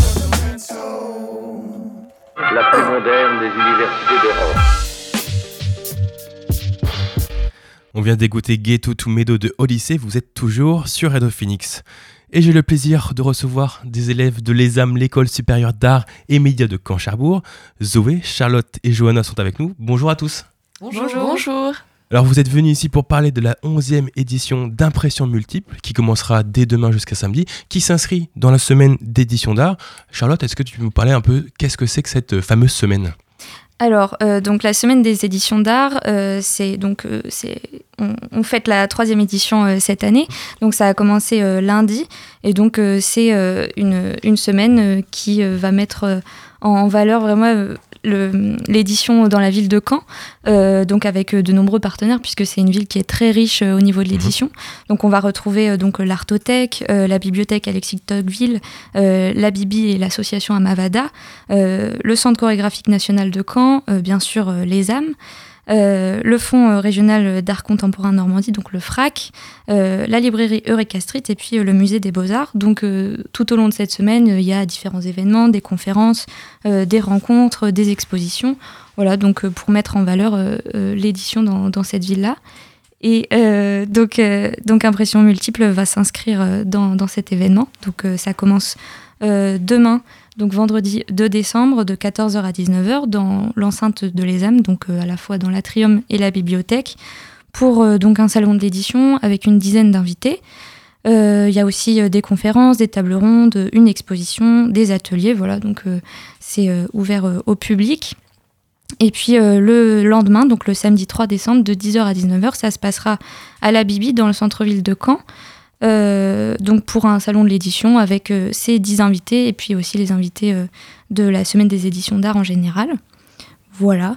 Speaker 7: la plus moderne des universités d'Europe.
Speaker 1: On vient d'écouter Ghetto to Meadow de Odyssey, vous êtes toujours sur Radio Phoenix. Et j'ai le plaisir de recevoir des élèves de l'ESAM, l'école supérieure d'art et médias de Caen-Charbourg. Zoé, Charlotte et Johanna sont avec nous. Bonjour à tous.
Speaker 2: Bonjour. Bonjour.
Speaker 1: Alors vous êtes venus ici pour parler de la 11e édition d'Impression Multiple qui commencera dès demain jusqu'à samedi, qui s'inscrit dans la semaine d'édition d'art. Charlotte, est-ce que tu peux nous parler un peu qu'est-ce que c'est que cette fameuse semaine?
Speaker 8: Alors, euh, donc la semaine des éditions d'art, euh, c'est donc euh, on, on fête la troisième édition cette année. Donc ça a commencé lundi et donc c'est une, semaine qui va mettre en valeur vraiment l'édition dans la ville de Caen, donc avec de nombreux partenaires, puisque c'est une ville qui est très riche au niveau de mhm. l'édition. Donc on va retrouver donc l'Artothèque, la bibliothèque Alexis Tocqueville, la Bibi et l'association Amavada, le Centre chorégraphique national de Caen, bien sûr les âmes. Euh, le Fonds euh, régional d'art contemporain Normandie, donc le FRAC, euh, la librairie Eureka Street et puis le musée des Beaux-Arts. Donc tout au long de cette semaine, il y a différents événements, des conférences, des rencontres, des expositions. Voilà, donc pour mettre en valeur l'édition dans, cette ville-là. Et donc, donc Impression Multiple va s'inscrire dans, dans, cet événement. Donc ça commence demain donc vendredi 2 décembre de 14h à 19h dans l'enceinte de l'ESAM, donc euh, à la fois dans l'atrium et la bibliothèque, pour euh, un salon de l'édition avec une dizaine d'invités. Euh, il y a aussi des conférences, des tables rondes, une exposition, des ateliers, voilà, donc c'est ouvert au public. Et puis le lendemain, donc le samedi 3 décembre, de 10h à 19h, ça se passera à la Bibi dans le centre-ville de Caen. Euh, donc pour un salon de l'édition avec euh, ces 10 invités et puis aussi les invités euh, de la semaine des éditions d'art en général. Voilà.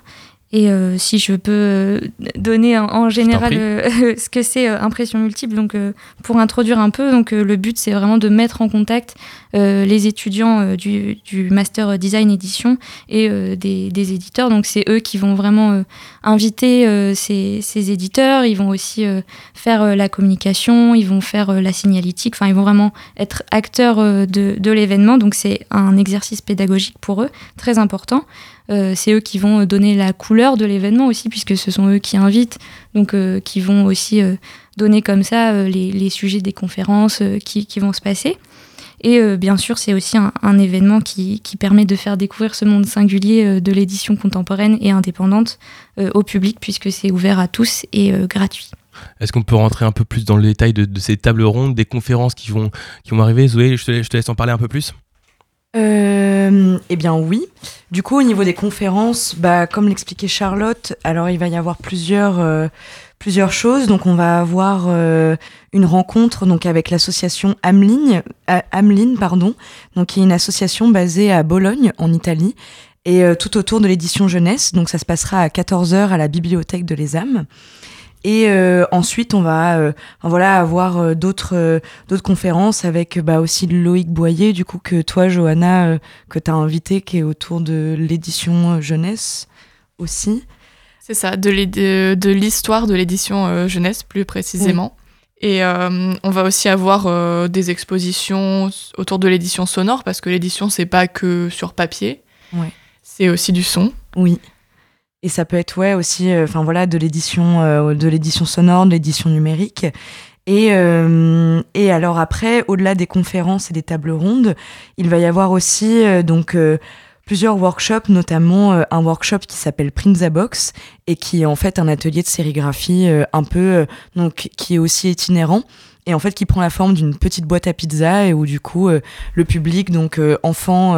Speaker 8: Et euh, si je peux euh, donner en, général euh, ce que c'est impression multiple, donc pour introduire un peu, donc le but c'est vraiment de mettre en contact les étudiants du, master design édition et des, éditeurs. Donc c'est eux qui vont vraiment inviter ces, éditeurs. Ils vont aussi faire la communication, ils vont faire la signalétique. Enfin, ils vont vraiment être acteurs de, de l'événement. Donc c'est un exercice pédagogique pour eux très important. Euh, c'est eux qui vont donner la couleur de l'événement aussi, puisque ce sont eux qui invitent, donc euh, qui vont aussi euh, donner comme ça les, sujets des conférences qui, vont se passer. Et bien sûr, c'est aussi un, événement qui, permet de faire découvrir ce monde singulier de l'édition contemporaine et indépendante au public, puisque c'est ouvert à tous et gratuit.
Speaker 1: Est-ce qu'on peut rentrer un peu plus dans le détail de, ces tables rondes, des conférences qui vont, qui vont arriver? Zoé, je te laisse en parler un peu plus
Speaker 9: euh, Eh bien oui. Du coup, au niveau des conférences, bah, comme l'expliquait Charlotte, alors il va y avoir plusieurs, euh, plusieurs choses. Donc on va avoir euh, une rencontre donc avec l'association Amline, euh, Amline pardon, donc qui est une association basée à Bologne en Italie et tout autour de l'édition jeunesse. Donc ça se passera à 14h à la bibliothèque de Les Âmes. Et euh, ensuite, on va euh, voilà avoir euh, d'autres d'autres conférences avec bah, aussi Loïc Boyer, du coup que toi, Johanna, que tu as invité, qui est autour de l'édition jeunesse aussi.
Speaker 10: C'est ça, de l'histoire de l'édition jeunesse plus précisément. Et on va aussi avoir des expositions autour de l'édition sonore parce que l'édition c'est pas que sur papier, ouais. c'est aussi du son.
Speaker 9: Oui. Et ça peut être ouais aussi, euh, enfin voilà, de l'édition, euh, de l'édition sonore, de l'édition numérique. Et, euh, et alors après, au-delà des conférences et des tables rondes, il va y avoir aussi donc plusieurs workshops, notamment un workshop qui s'appelle Print the Box et qui est en fait un atelier de sérigraphie un peu donc qui est aussi itinérant et en fait qui prend la forme d'une petite boîte à pizza et où du coup le public donc enfants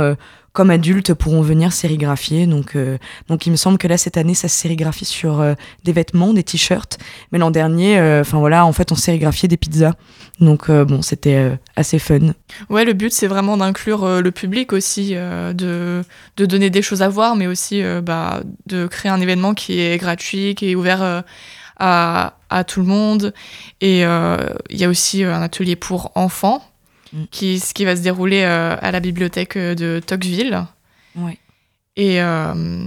Speaker 9: comme adultes pourront venir sérigraphier. Donc, euh, donc il me semble que là cette année ça se sérigraphie sur euh, des vêtements, des t-shirts. Mais l'an dernier, euh, enfin voilà, en fait on sérigraphiait des pizzas. Donc bon, c'était assez fun.
Speaker 10: Ouais, le but c'est vraiment d'inclure le public aussi, de, de donner des choses à voir, mais aussi bah, de créer un événement qui est gratuit, qui est ouvert. À, à, tout le monde. Et il y a aussi un atelier pour enfants Mm. qui, qui va se dérouler euh, à la bibliothèque euh, de Tocqueville. Et, euh,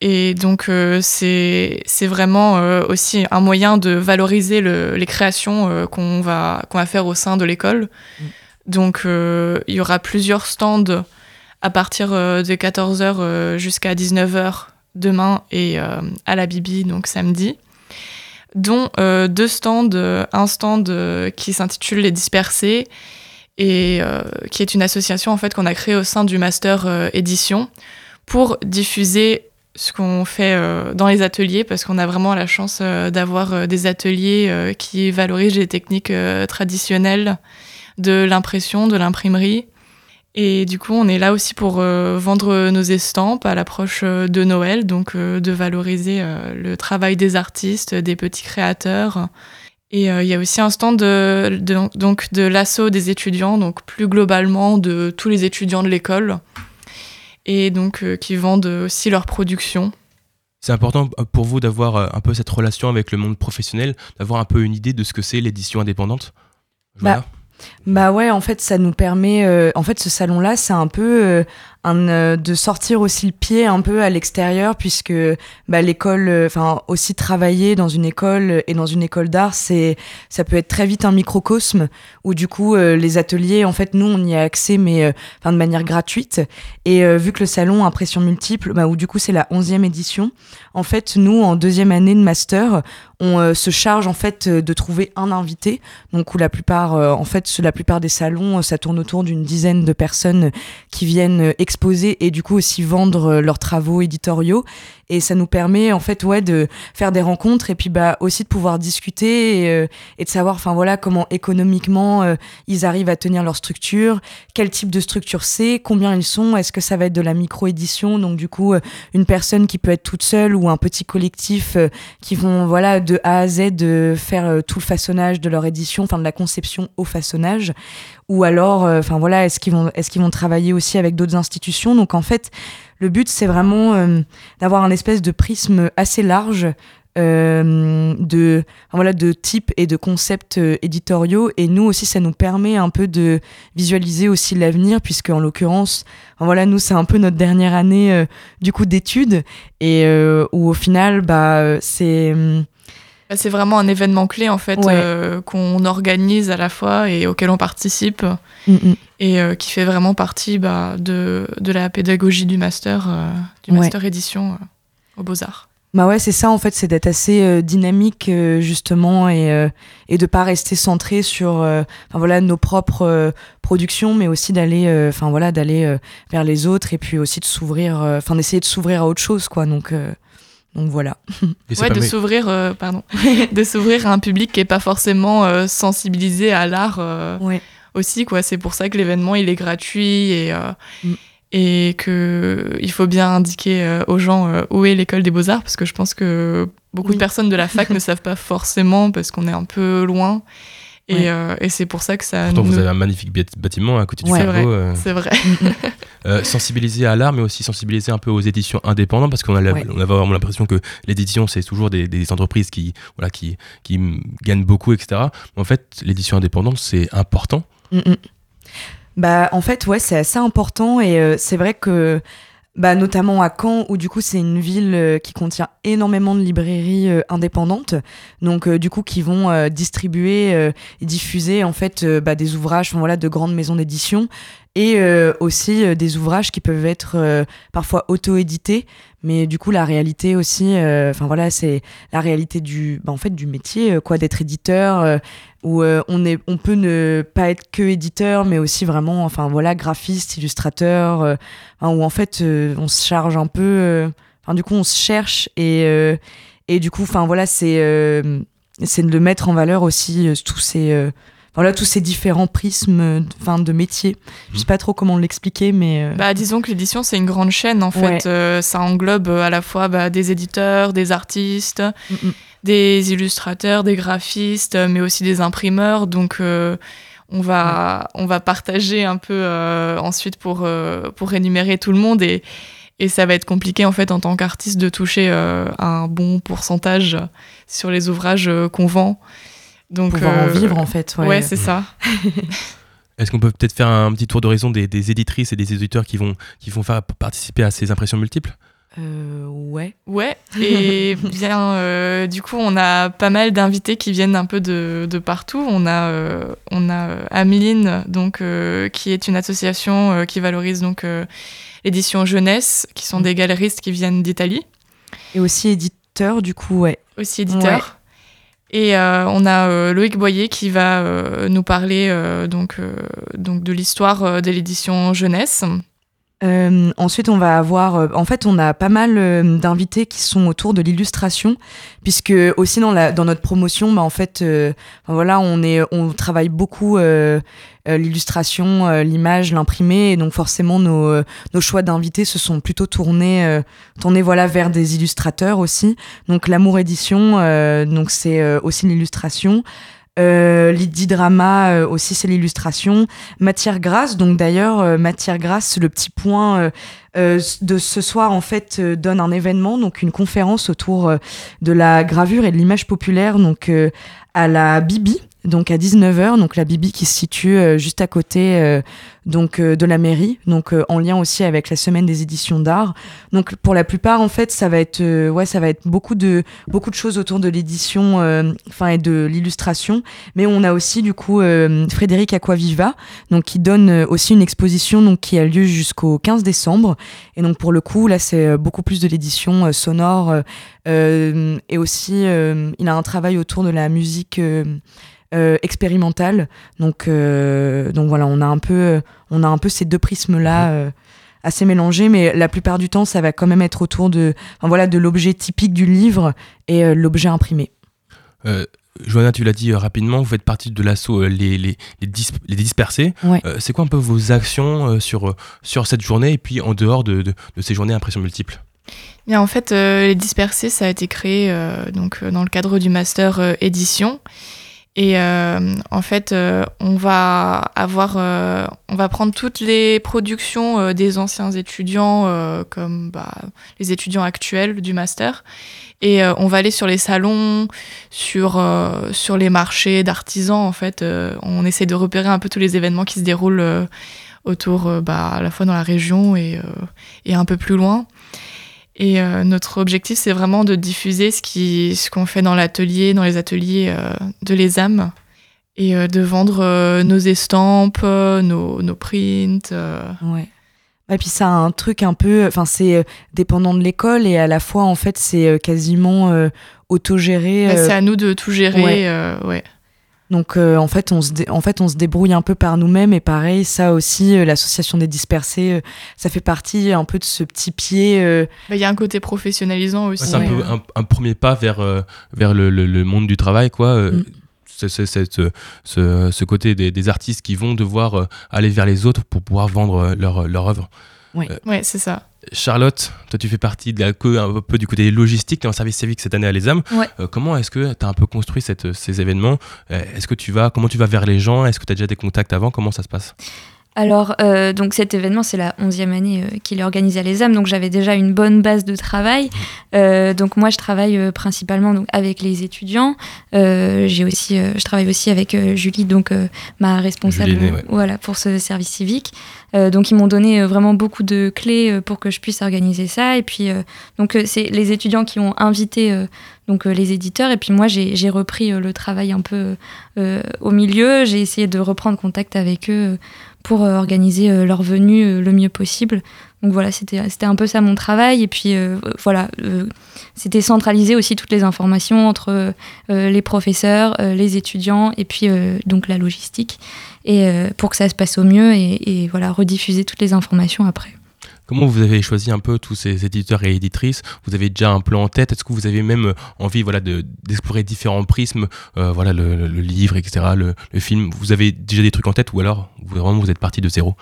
Speaker 10: et donc, c'est vraiment aussi un moyen de valoriser le, les créations qu'on va, qu'on va faire au sein de l'école. Mm. Donc, il y aura plusieurs stands à partir de 14h jusqu'à 19h demain et à la Bibi, donc samedi dont deux stands, un stand qui s'intitule Les Dispersés et euh, qui est une association en fait qu'on a créée au sein du master euh, édition pour diffuser ce qu'on fait euh, dans les ateliers parce qu'on a vraiment la chance d'avoir des ateliers qui valorisent les techniques traditionnelles de l'impression, de l'imprimerie. Et du coup, on est là aussi pour vendre nos estampes à l'approche de Noël, donc de valoriser le travail des artistes, des petits créateurs et euh, il y a aussi un stand de, donc de l'assaut des étudiants, donc plus globalement de tous les étudiants de l'école. et donc qui vendent aussi leurs productions.
Speaker 1: C'est important pour vous d'avoir un peu cette relation avec le monde professionnel, d'avoir un peu une idée de ce que c'est l'édition indépendante?
Speaker 9: Bah, bah ouais, en fait, ça nous permet. en fait, ce salon-là, c'est un peu un, de sortir aussi le pied un peu à l'extérieur puisque bah, l'école enfin aussi travailler dans une école et dans une école d'art c'est ça peut être très vite un microcosme où du coup les ateliers en fait nous on y a accès mais enfin de manière gratuite. Et vu que le salon impression multiple bah, où du coup c'est la onzième édition en fait nous en deuxième année de master on se charge en fait de trouver un invité. Donc où la plupart en fait la plupart des salons ça tourne autour d'une dizaine de personnes qui viennent exposer et du coup aussi vendre euh, leurs travaux éditoriaux. Et ça nous permet en fait ouais de faire des rencontres et puis bah aussi de pouvoir discuter et, euh, de savoir enfin voilà comment économiquement euh, ils arrivent à tenir leur structure quel type de structure c'est combien ils sont est-ce que ça va être de la micro édition donc du coup une personne qui peut être toute seule ou un petit collectif qui vont voilà de A à Z de faire tout le façonnage de leur édition enfin de la conception au façonnage ou alors enfin voilà est-ce qu'ils vont est-ce qu'ils vont travailler aussi avec d'autres institutions? Donc en fait le but, c'est vraiment euh, d'avoir un espèce de prisme assez large euh, de voilà de types et de concepts euh, éditoriaux. Et nous aussi ça nous permet un peu de visualiser aussi l'avenir puisque en l'occurrence voilà nous c'est un peu notre dernière année du coup d'études. Et où au final bah c'est
Speaker 10: bah, c'est vraiment un événement clé en fait euh, qu'on organise à la fois et auquel on participe
Speaker 9: mm, mm.
Speaker 10: et euh, qui fait vraiment partie bah, de, de, la pédagogie du master, euh, du master édition aux Beaux-Arts.
Speaker 9: Bah ouais, c'est ça en fait, c'est d'être assez dynamique justement et, et de pas rester centré sur voilà nos propres productions, mais aussi d'aller enfin voilà d'aller vers les autres et puis aussi de s'ouvrir, enfin d'essayer de s'ouvrir à autre chose quoi. Donc donc voilà.
Speaker 10: ouais, de s'ouvrir, euh, pardon, de s'ouvrir à un public qui est pas forcément euh, sensibilisé à l'art euh, aussi quoi. C'est pour ça que l'événement il est gratuit et mm. et que il faut bien indiquer aux gens où est l'école des beaux arts parce que je pense que beaucoup de personnes de la fac ne savent pas forcément parce qu'on est un peu loin. Et, euh, et c'est pour ça que ça.
Speaker 1: Pourtant, vous avez un magnifique bâtiment à côté du cerveau.
Speaker 10: Euh. C'est vrai.
Speaker 1: euh, sensibiliser à l'art, mais aussi sensibiliser un peu aux éditions indépendantes, parce qu'on a, on a vraiment l'impression que l'édition, c'est toujours des, des, entreprises qui, voilà, qui, qui gagnent beaucoup, etc. Mais en fait, l'édition indépendante, c'est important.
Speaker 9: Bah, en fait, ouais, c'est assez important, et euh, c'est vrai que bah, notamment à Caen, où du coup c'est une ville euh, qui contient énormément de librairies euh, indépendantes, donc euh, du coup qui vont distribuer diffuser en fait bah, des ouvrages, voilà, de grandes maisons d'édition et aussi des ouvrages qui peuvent être parfois auto-édités, mais du coup la réalité aussi, enfin voilà, c'est la réalité du, bah, en fait du métier, quoi, d'être éditeur où on, est, on peut ne pas être que éditeur, mais aussi vraiment, enfin voilà, graphiste, illustrateur, euh, où en fait euh, on se charge un peu, euh, enfin du coup on se cherche et, et du coup, enfin voilà, c'est c'est de mettre en valeur aussi tous ces voilà tous ces différents prismes enfin de métiers je sais pas trop comment l'expliquer mais
Speaker 10: bah disons que l'édition c'est une grande chaîne en fait ça englobe à la fois bah, des éditeurs des artistes mm, mm des illustrateurs, des graphistes, mais aussi des imprimeurs. Donc, euh, on, va, on va partager un peu euh, ensuite pour, euh, pour énumérer tout le monde. Et, et ça va être compliqué, en fait, en tant qu'artiste, de toucher un bon pourcentage sur les ouvrages qu'on vend.
Speaker 9: Donc, Pouvoir en vivre, en fait.
Speaker 10: Ouais, c'est ça.
Speaker 1: Est-ce qu'on peut peut-être faire un petit tour d'horizon des, des, éditrices et des éditeurs qui vont, qui vont faire participer à ces impressions multiples?
Speaker 9: Euh, ouais.
Speaker 10: Ouais, et bien, euh, du coup, on a pas mal d'invités qui viennent un peu de, de partout. On a, euh, on a Ameline, donc, qui est une association qui valorise donc l'édition jeunesse, qui sont mm. des galeristes qui viennent d'Italie.
Speaker 9: Et aussi éditeur, du coup, ouais.
Speaker 10: Aussi éditeur. Et on a Loïc Boyer qui va nous parler donc, donc de l'histoire de l'édition jeunesse.
Speaker 9: Euh, ensuite, on va avoir, euh, en fait, on a pas mal euh, d'invités qui sont autour de l'illustration, puisque aussi dans, la, dans notre promotion, bah, en fait, voilà, on est, on travaille beaucoup l'illustration, l'image, l'imprimé, et donc forcément nos, nos choix d'invités se sont plutôt tournés, tournés voilà vers des illustrateurs aussi. Donc l'amour édition, donc c'est aussi l'illustration. Euh, Drama euh, aussi c'est l'illustration. Matière grasse, donc d'ailleurs euh, Matière grasse, le petit point euh, de ce soir en fait donne un événement, donc une conférence autour de la gravure et de l'image populaire, donc à la Bibi. Donc à 19h, donc la Bibi qui se situe euh, juste à côté euh, donc euh, de la mairie, donc en lien aussi avec la semaine des éditions d'art. Donc pour la plupart en fait, ça va être ouais, ça va être beaucoup de beaucoup de choses autour de l'édition enfin et de l'illustration, mais on a aussi du coup Frédéric Aquaviva donc qui donne aussi une exposition donc qui a lieu jusqu'au 15 décembre et donc pour le coup là c'est beaucoup plus de l'édition sonore et aussi il a un travail autour de la musique euh, expérimentale. Donc, euh, donc voilà, on a un peu, on a un peu ces deux prismes là. euh, assez mélangés mais la plupart du temps ça va quand même être autour de enfin, voilà de l'objet typique du livre et euh, l'objet imprimé
Speaker 1: Euh, Johanna, tu l'as dit euh, rapidement, vous faites partie de l'assaut euh, les, les, les, dis- les dispersés.
Speaker 9: Ouais.
Speaker 1: Euh, c'est quoi un peu vos actions euh, sur, sur cette journée et puis en dehors de, de, de ces journées impression multiples?
Speaker 10: Bien, en fait, euh, les dispersés, ça a été créé euh, donc dans le cadre du master euh, édition. Et euh, en fait, euh, on va avoir, euh, on va prendre toutes les productions des anciens étudiants, comme bah, les étudiants actuels du master, et on va aller sur les salons, sur sur les marchés d'artisans. En fait, on essaie de repérer un peu tous les événements qui se déroulent autour, bah, à la fois dans la région et, et un peu plus loin. Et euh, notre objectif, c'est vraiment de diffuser ce qui, ce qu'on fait dans l'atelier, dans les ateliers euh, de l'ESAM, et euh, de vendre nos estampes, nos, nos prints.
Speaker 9: Ouais. Et puis ça a un truc un peu, enfin c'est dépendant de l'école et à la fois en fait c'est quasiment autogéré.
Speaker 10: Bah, c'est à nous de tout gérer.
Speaker 9: ouais.
Speaker 10: ouais.
Speaker 9: Donc euh, en fait on se en fait on se débrouille un peu par nous-mêmes et pareil ça aussi euh, l'association des dispersés euh, ça fait partie un peu de ce petit pied. euh,
Speaker 10: Bah, Il y a un côté professionnalisant aussi.
Speaker 1: Ouais, c'est un peu un, un premier pas vers, euh, vers le, le- le monde du travail, quoi. euh,
Speaker 9: Mm.
Speaker 1: c'est- c'est- c'est ce, ce, ce côté des, des artistes qui vont devoir euh, aller vers les autres pour pouvoir vendre leur, leur œuvre.
Speaker 9: Oui.
Speaker 1: Euh,
Speaker 10: Ouais, c'est ça.
Speaker 1: Charlotte, toi tu fais partie de la un peu du côté logistique, tu es en service civique cette année à l'ESAM.
Speaker 8: Ouais.
Speaker 1: Euh, comment est-ce que tu as un peu construit cette, ces événements? Euh, Est-ce que tu vas, comment tu vas vers les gens? Est-ce que tu as déjà des contacts avant? Comment ça se passe?
Speaker 8: Alors, euh, donc cet événement, c'est la 11e année euh, qu'il est organisé à l'ESAM, donc j'avais déjà une bonne base de travail. Euh, donc moi, je travaille euh, principalement donc, avec les étudiants. Euh, j'ai aussi, euh, je travaille aussi avec Julie, donc ma responsable
Speaker 1: Julie ouais.
Speaker 8: voilà, pour ce service civique. Euh, donc ils m'ont donné vraiment beaucoup de clés pour que je puisse organiser ça. Et puis, euh, donc c'est les étudiants qui ont invité euh, donc, euh, les éditeurs. Et puis moi, j'ai repris euh, le travail un peu euh, au milieu. J'ai essayé de reprendre contact avec eux. pour organiser leur venue le mieux possible. Donc voilà, c'était un peu ça mon travail. Et puis voilà, c'était centraliser aussi toutes les informations entre les professeurs, les étudiants et puis donc la logistique. Et pour que ça se passe au mieux et, et voilà, rediffuser toutes les informations après.
Speaker 1: Comment vous avez choisi un peu tous ces éditeurs et éditrices? Vous avez déjà un plan en tête? Est-ce que vous avez même euh, envie voilà, de- d'explorer différents prismes euh, voilà, le, le- le livre, etc., le, le film? Vous avez déjà des trucs en tête ou alors vous, vraiment vous êtes parti de zéro?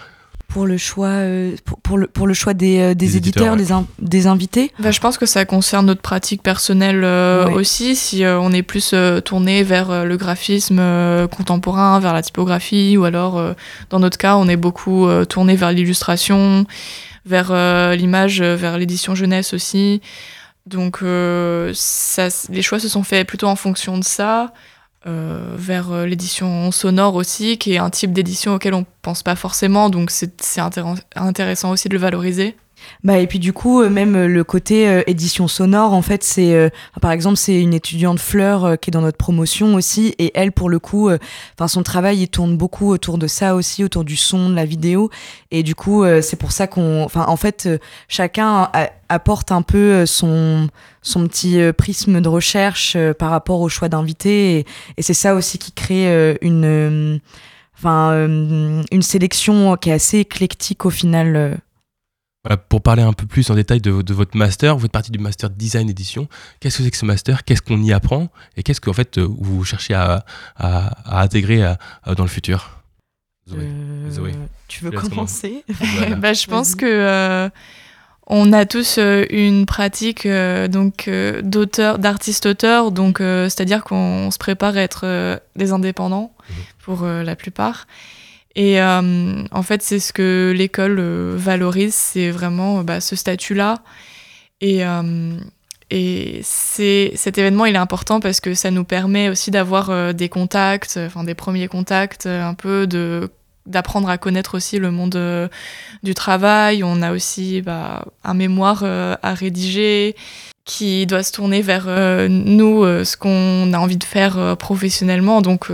Speaker 9: Pour le choix euh, pour, pour le pour le choix des, euh, des
Speaker 1: Des
Speaker 9: éditeurs,
Speaker 1: éditeurs,
Speaker 9: des, in- des invités?
Speaker 10: Bah, je pense que ça concerne notre pratique personnelle euh,
Speaker 9: Ouais.
Speaker 10: aussi. Si euh, on est plus euh, tourné vers euh, le graphisme euh, contemporain, vers la typographie, ou alors euh, dans notre cas, on est beaucoup euh, tourné vers l'illustration, vers euh, l'image, euh, vers l'édition jeunesse aussi. Donc euh, ça, les choix se sont faits plutôt en fonction de ça. vers l'édition sonore aussi, qui est un type d'édition auquel on pense pas forcément, donc c'est c'est intér- intéressant aussi de le valoriser.
Speaker 9: Bah et puis du coup euh, même euh, le côté euh, édition sonore en fait c'est par exemple c'est une étudiante Fleur qui est dans notre promotion aussi. Et elle pour le coup enfin son travail il tourne beaucoup autour de ça aussi autour du son de la vidéo. Et du coup c'est pour ça qu'on enfin en fait chacun a- apporte un peu son son petit prisme de recherche par rapport au choix d'invités et, et c'est ça aussi qui crée une enfin une sélection qui est assez éclectique au final.
Speaker 1: Voilà, pour parler un peu plus en détail de, de votre master, vous faites partie du master design édition. Qu'est-ce que c'est que ce master? Qu'est-ce qu'on y apprend? Et qu'est-ce qu'en fait euh, vous cherchez à, à- à intégrer à- à- dans le futur? Zoé.
Speaker 9: Euh,
Speaker 1: Zoé.
Speaker 9: Tu veux commencer?
Speaker 1: Voilà.
Speaker 10: Bah, je pense que euh, on a tous euh, une pratique euh, donc euh, d'auteur, d'artiste-auteur, donc c'est-à-dire qu'on se prépare à être des indépendants mhm. pour la plupart. Et en fait, c'est ce que l'école valorise, c'est vraiment bah, ce statut-là. Et, et c'est, cet événement, il est important parce que ça nous permet aussi d'avoir des contacts, enfin des premiers contacts, un peu de d'apprendre à connaître aussi le monde euh, du travail. On a aussi bah, un mémoire euh, à rédiger qui doit se tourner vers euh, nous, ce qu'on a envie de faire professionnellement. Donc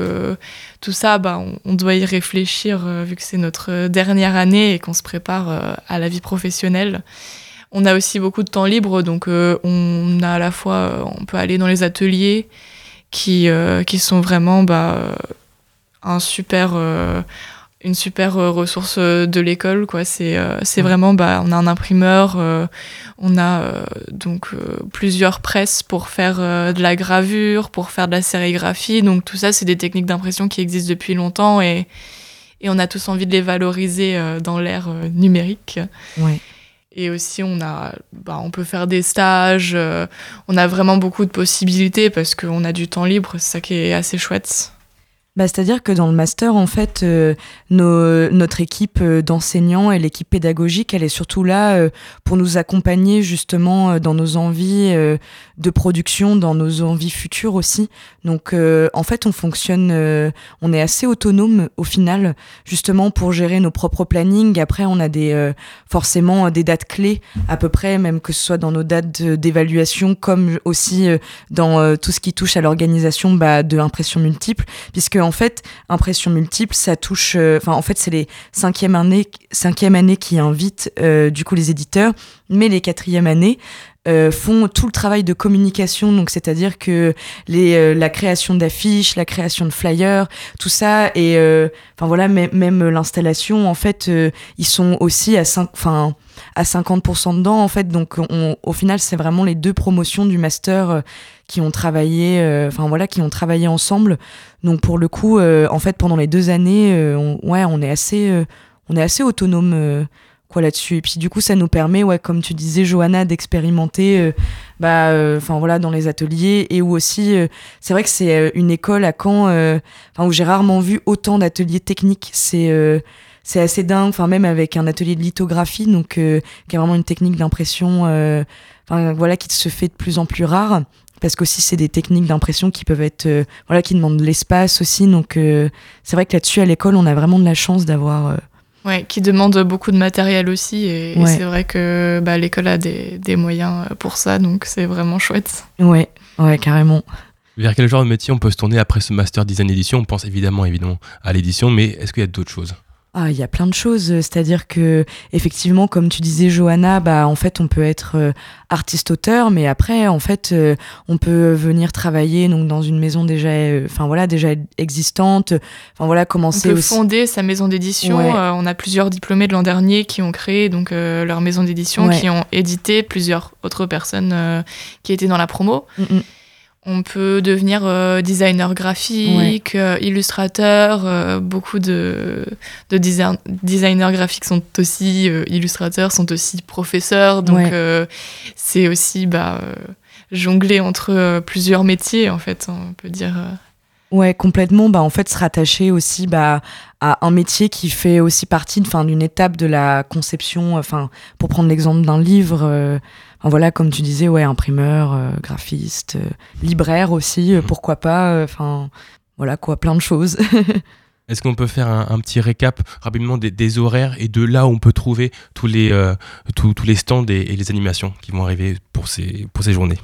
Speaker 10: tout ça, bah, on, doit y réfléchir vu que c'est notre dernière année et qu'on se prépare à la vie professionnelle. On a aussi beaucoup de temps libre, donc on a à la fois, on peut aller dans les ateliers qui, qui sont vraiment bah, un super une super euh, ressource euh, de l'école quoi. C'est euh, c'est vraiment bah on a un imprimeur on a donc plusieurs presses pour faire de la gravure pour faire de la sérigraphie. Donc tout ça c'est des techniques d'impression qui existent depuis longtemps et et on a tous envie de les valoriser dans l'ère numérique.
Speaker 9: Ouais.
Speaker 10: Et aussi, on, a, bah, on peut faire des stages, on a vraiment beaucoup de possibilités parce qu'on a du temps libre, c'est ça qui est assez chouette
Speaker 9: bah, C'est-à-dire que dans le master, en fait, euh, nos, notre équipe euh, d'enseignants et l'équipe pédagogique, elle est surtout là euh, pour nous accompagner justement dans nos envies de production, dans nos envies futures aussi. Donc, en fait, on fonctionne, on est assez autonome au final, justement pour gérer nos propres plannings. Après, on a des forcément des dates clés à peu près, même que ce soit dans nos dates d'évaluation, comme aussi dans tout ce qui touche à l'organisation bah, de impression multiple, puisque en fait, impression multiple, ça touche. Euh, enfin, en fait, c'est les cinquième années, cinquième année qui invitent euh, du coup les éditeurs, mais les quatrièmes années euh, font tout le travail de communication, donc c'est-à-dire que les, la création d'affiches, la création de flyers, tout ça, et voilà, même, l'installation, en fait, ils sont aussi à 5, enfin à 50% dedans, en fait. Donc, au final, c'est vraiment les deux promotions du master qui ont travaillé, euh, enfin voilà, qui ont travaillé ensemble. Donc pour le coup, euh, en fait, pendant les deux années, euh, on, ouais, on est assez, on est assez autonome quoi là-dessus. Et puis du coup, ça nous permet, ouais, comme tu disais, Johanna, d'expérimenter, bah, enfin voilà, dans les ateliers et où aussi, c'est vrai que c'est une école à Caen, où j'ai rarement vu autant d'ateliers techniques. C'est c'est assez dingue, enfin même avec un atelier de lithographie, donc qui est vraiment une technique d'impression, enfin voilà, qui se fait de plus en plus rare parce qu'aussi c'est des techniques d'impression qui peuvent être euh, voilà qui demandent de l'espace aussi. Donc euh, c'est vrai que là-dessus à l'école on a vraiment de la chance d'avoir euh,
Speaker 10: ouais qui demande beaucoup de matériel aussi. Et, c'est vrai que bah, l'école a des, des, moyens pour ça. Donc c'est vraiment chouette.
Speaker 9: Ouais. Ouais carrément.
Speaker 1: Vers quel genre de métier on peut se tourner après ce master design édition? On pense évidemment évidemment à l'édition. Mais est-ce qu'il y a d'autres choses?
Speaker 9: Ah, il y a plein de choses, c'est-à-dire que effectivement, comme tu disais, Johanna, bah en fait, on peut être euh, artiste-auteur, mais après, en fait, euh, on peut venir travailler donc dans une maison déjà, euh, enfin voilà, déjà existante, enfin voilà, commencer.
Speaker 10: On peut fonder sa maison d'édition. on a plusieurs diplômés de l'an dernier qui ont créé donc leur maison d'édition, qui ont édité plusieurs autres personnes qui étaient dans la promo. Mm, mm. On peut devenir euh, designer graphique, euh, illustrateur. Euh, beaucoup de, de designers graphiques sont aussi illustrateurs, sont aussi professeurs. Donc c'est aussi bah, jongler entre plusieurs métiers, en fait, on peut dire.
Speaker 9: Ouais, complètement. Bah, en fait, se rattacher aussi bah, à un métier qui fait aussi partie d'une étape de la conception. Enfin, pour prendre l'exemple d'un livre, voilà, comme tu disais, ouais, imprimeur, euh, graphiste, euh, libraire aussi, euh, mhm. pourquoi pas. Enfin, voilà quoi, plein de choses.
Speaker 1: Est-ce qu'on peut faire un, petit récap rapidement des, horaires et de là où on peut trouver tous les, tous, les stands et, les animations qui vont arriver pour ces, pour ces journées?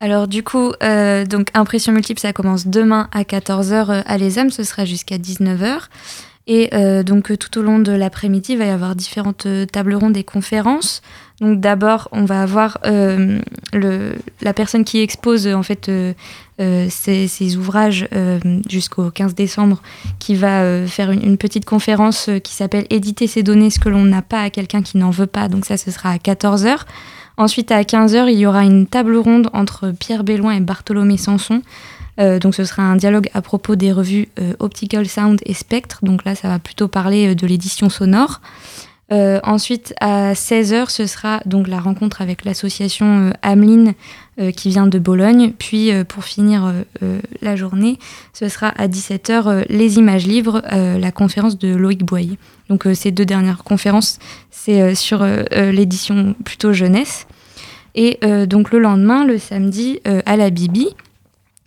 Speaker 8: Alors du coup, donc impression multiple, ça commence demain à 14h à l'ESAM, ce sera jusqu'à 19h. Et donc tout au long de l'après-midi, il va y avoir différentes tables rondes et conférences. Donc d'abord, on va avoir euh, la personne qui expose en fait euh, euh, ses, ouvrages jusqu'au 15 décembre, qui va faire une, petite conférence qui s'appelle Éditer ses données, ce que l'on n'a pas à quelqu'un qui n'en veut pas. Donc ça, ce sera à 14h. Ensuite, à 15h, il y aura une table ronde entre Pierre Belloin et Bartholomé Sanson. donc ce sera un dialogue à propos des revues Optical Sound et Spectre. Donc là, ça va plutôt parler de l'édition sonore. Euh, ensuite, à 16h, ce sera donc la rencontre avec l'association euh, Ameline euh, qui vient de Bologne. Puis, euh, pour finir euh, la journée, ce sera à 17h euh, les images livres, euh, la conférence de Loïc Boyer. Donc, ces deux dernières conférences, c'est sur l'édition plutôt jeunesse. Et donc, le lendemain, le samedi, à la Bibi.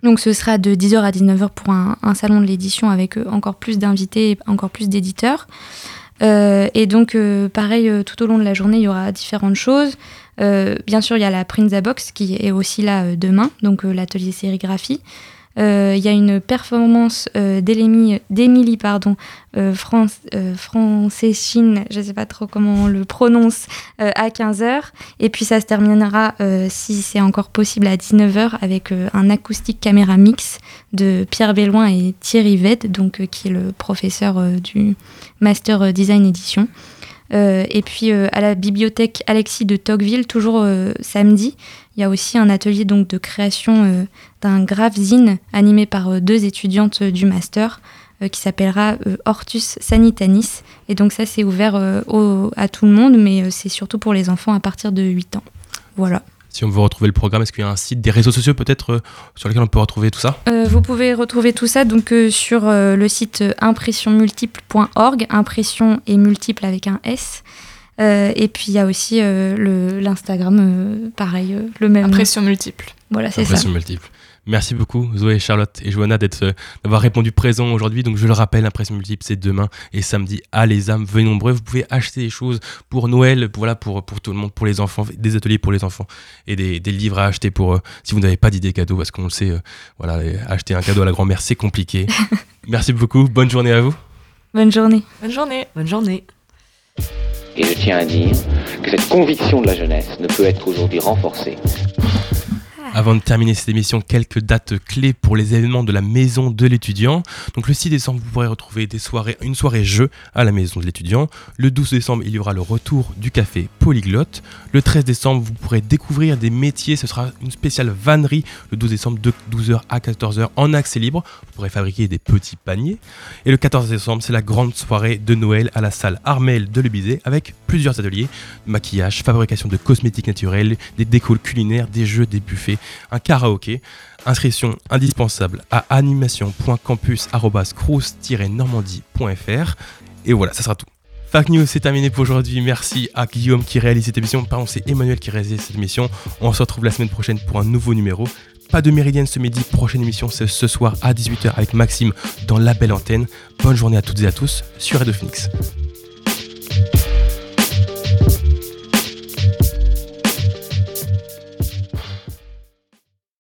Speaker 8: Donc, ce sera de 10h à 19h pour un, un salon de l'édition avec encore plus d'invités et encore plus d'éditeurs. Euh, et donc, euh, pareil, euh, tout au long de la journée, il y aura différentes choses. Bien sûr, il y a la Prinza Box qui est aussi là demain, donc l'atelier sérigraphie. Euh, Il y a une performance euh, d'Émilie pardon, euh, France, je ne sais pas trop comment on le prononce, à 15h. Et puis ça se terminera, si c'est encore possible, à 19h avec un acoustique caméra mix de Pierre Belloin et Thierry Vedd, donc, qui est le professeur du Master Design Edition. Et puis à la bibliothèque Alexis de Tocqueville, toujours samedi, il y a aussi un atelier donc, de création d'un grave-zine animé par euh, deux étudiantes euh, du master euh, qui s'appellera euh, Hortus Sanitanis. Et donc ça, c'est ouvert euh, au- à tout le monde, mais euh, c'est surtout pour les enfants à partir de 8 ans. Voilà.
Speaker 1: Si on veut retrouver le programme, est-ce qu'il y a un site, des réseaux sociaux peut-être euh, sur lesquels on peut retrouver tout ça?
Speaker 8: Euh, vous pouvez retrouver tout ça donc euh, sur euh, le site impressionmultiple.org, impression et multiple avec un S. Euh, et puis il y a aussi euh, le- l'Instagram, euh, pareil, euh, le même.
Speaker 10: Impression multiple.
Speaker 8: Voilà, c'est ça.
Speaker 1: Impression multiple. Merci beaucoup Zoé, Charlotte et Johanna d'être, euh, d'avoir répondu présent aujourd'hui. Donc je le rappelle, Impression multiple c'est demain et samedi à les âmes. Venez nombreux, vous pouvez acheter des choses pour Noël, pour, voilà, pour, pour tout le monde, pour les enfants, des ateliers pour les enfants et des, des livres à acheter pour euh, si vous n'avez pas d'idée cadeau parce qu'on le sait, euh, voilà, acheter un cadeau à la grand-mère c'est compliqué. Merci beaucoup, bonne journée à vous.
Speaker 8: Bonne journée.
Speaker 10: Bonne journée.
Speaker 9: Bonne journée.
Speaker 7: Et je tiens à dire que cette conviction de la jeunesse ne peut être aujourd'hui renforcée
Speaker 1: Avant de terminer cette émission, quelques dates clés pour les événements de la maison de l'étudiant. Donc le 6 décembre, vous pourrez retrouver une soirée jeu à la maison de l'étudiant. Le 12 décembre, il y aura le retour du café Polyglotte. Le 13 décembre, vous pourrez découvrir des métiers. Ce sera une spéciale vannerie le 12 décembre de 12h à 14h en accès libre. Vous pourrez fabriquer des petits paniers. Et le 14 décembre, c'est la grande soirée de Noël à la salle Armel de Lebizé avec plusieurs ateliers maquillage, fabrication de cosmétiques naturels, des décos culinaires, des jeux, des buffets, un karaoké. Inscription indispensable à animation.campus-crous-normandie.fr. Et voilà, ça sera tout. Fact News, c'est terminé pour aujourd'hui. Merci à Guillaume qui réalise cette émission. Pardon, c'est Emmanuel qui réalise cette émission. On se retrouve la semaine prochaine pour un nouveau numéro. Pas de méridienne ce midi. Prochaine émission, c'est ce soir à 18h avec Maxime dans La Belle Antenne. Bonne journée à toutes et à tous sur Radio Phoenix.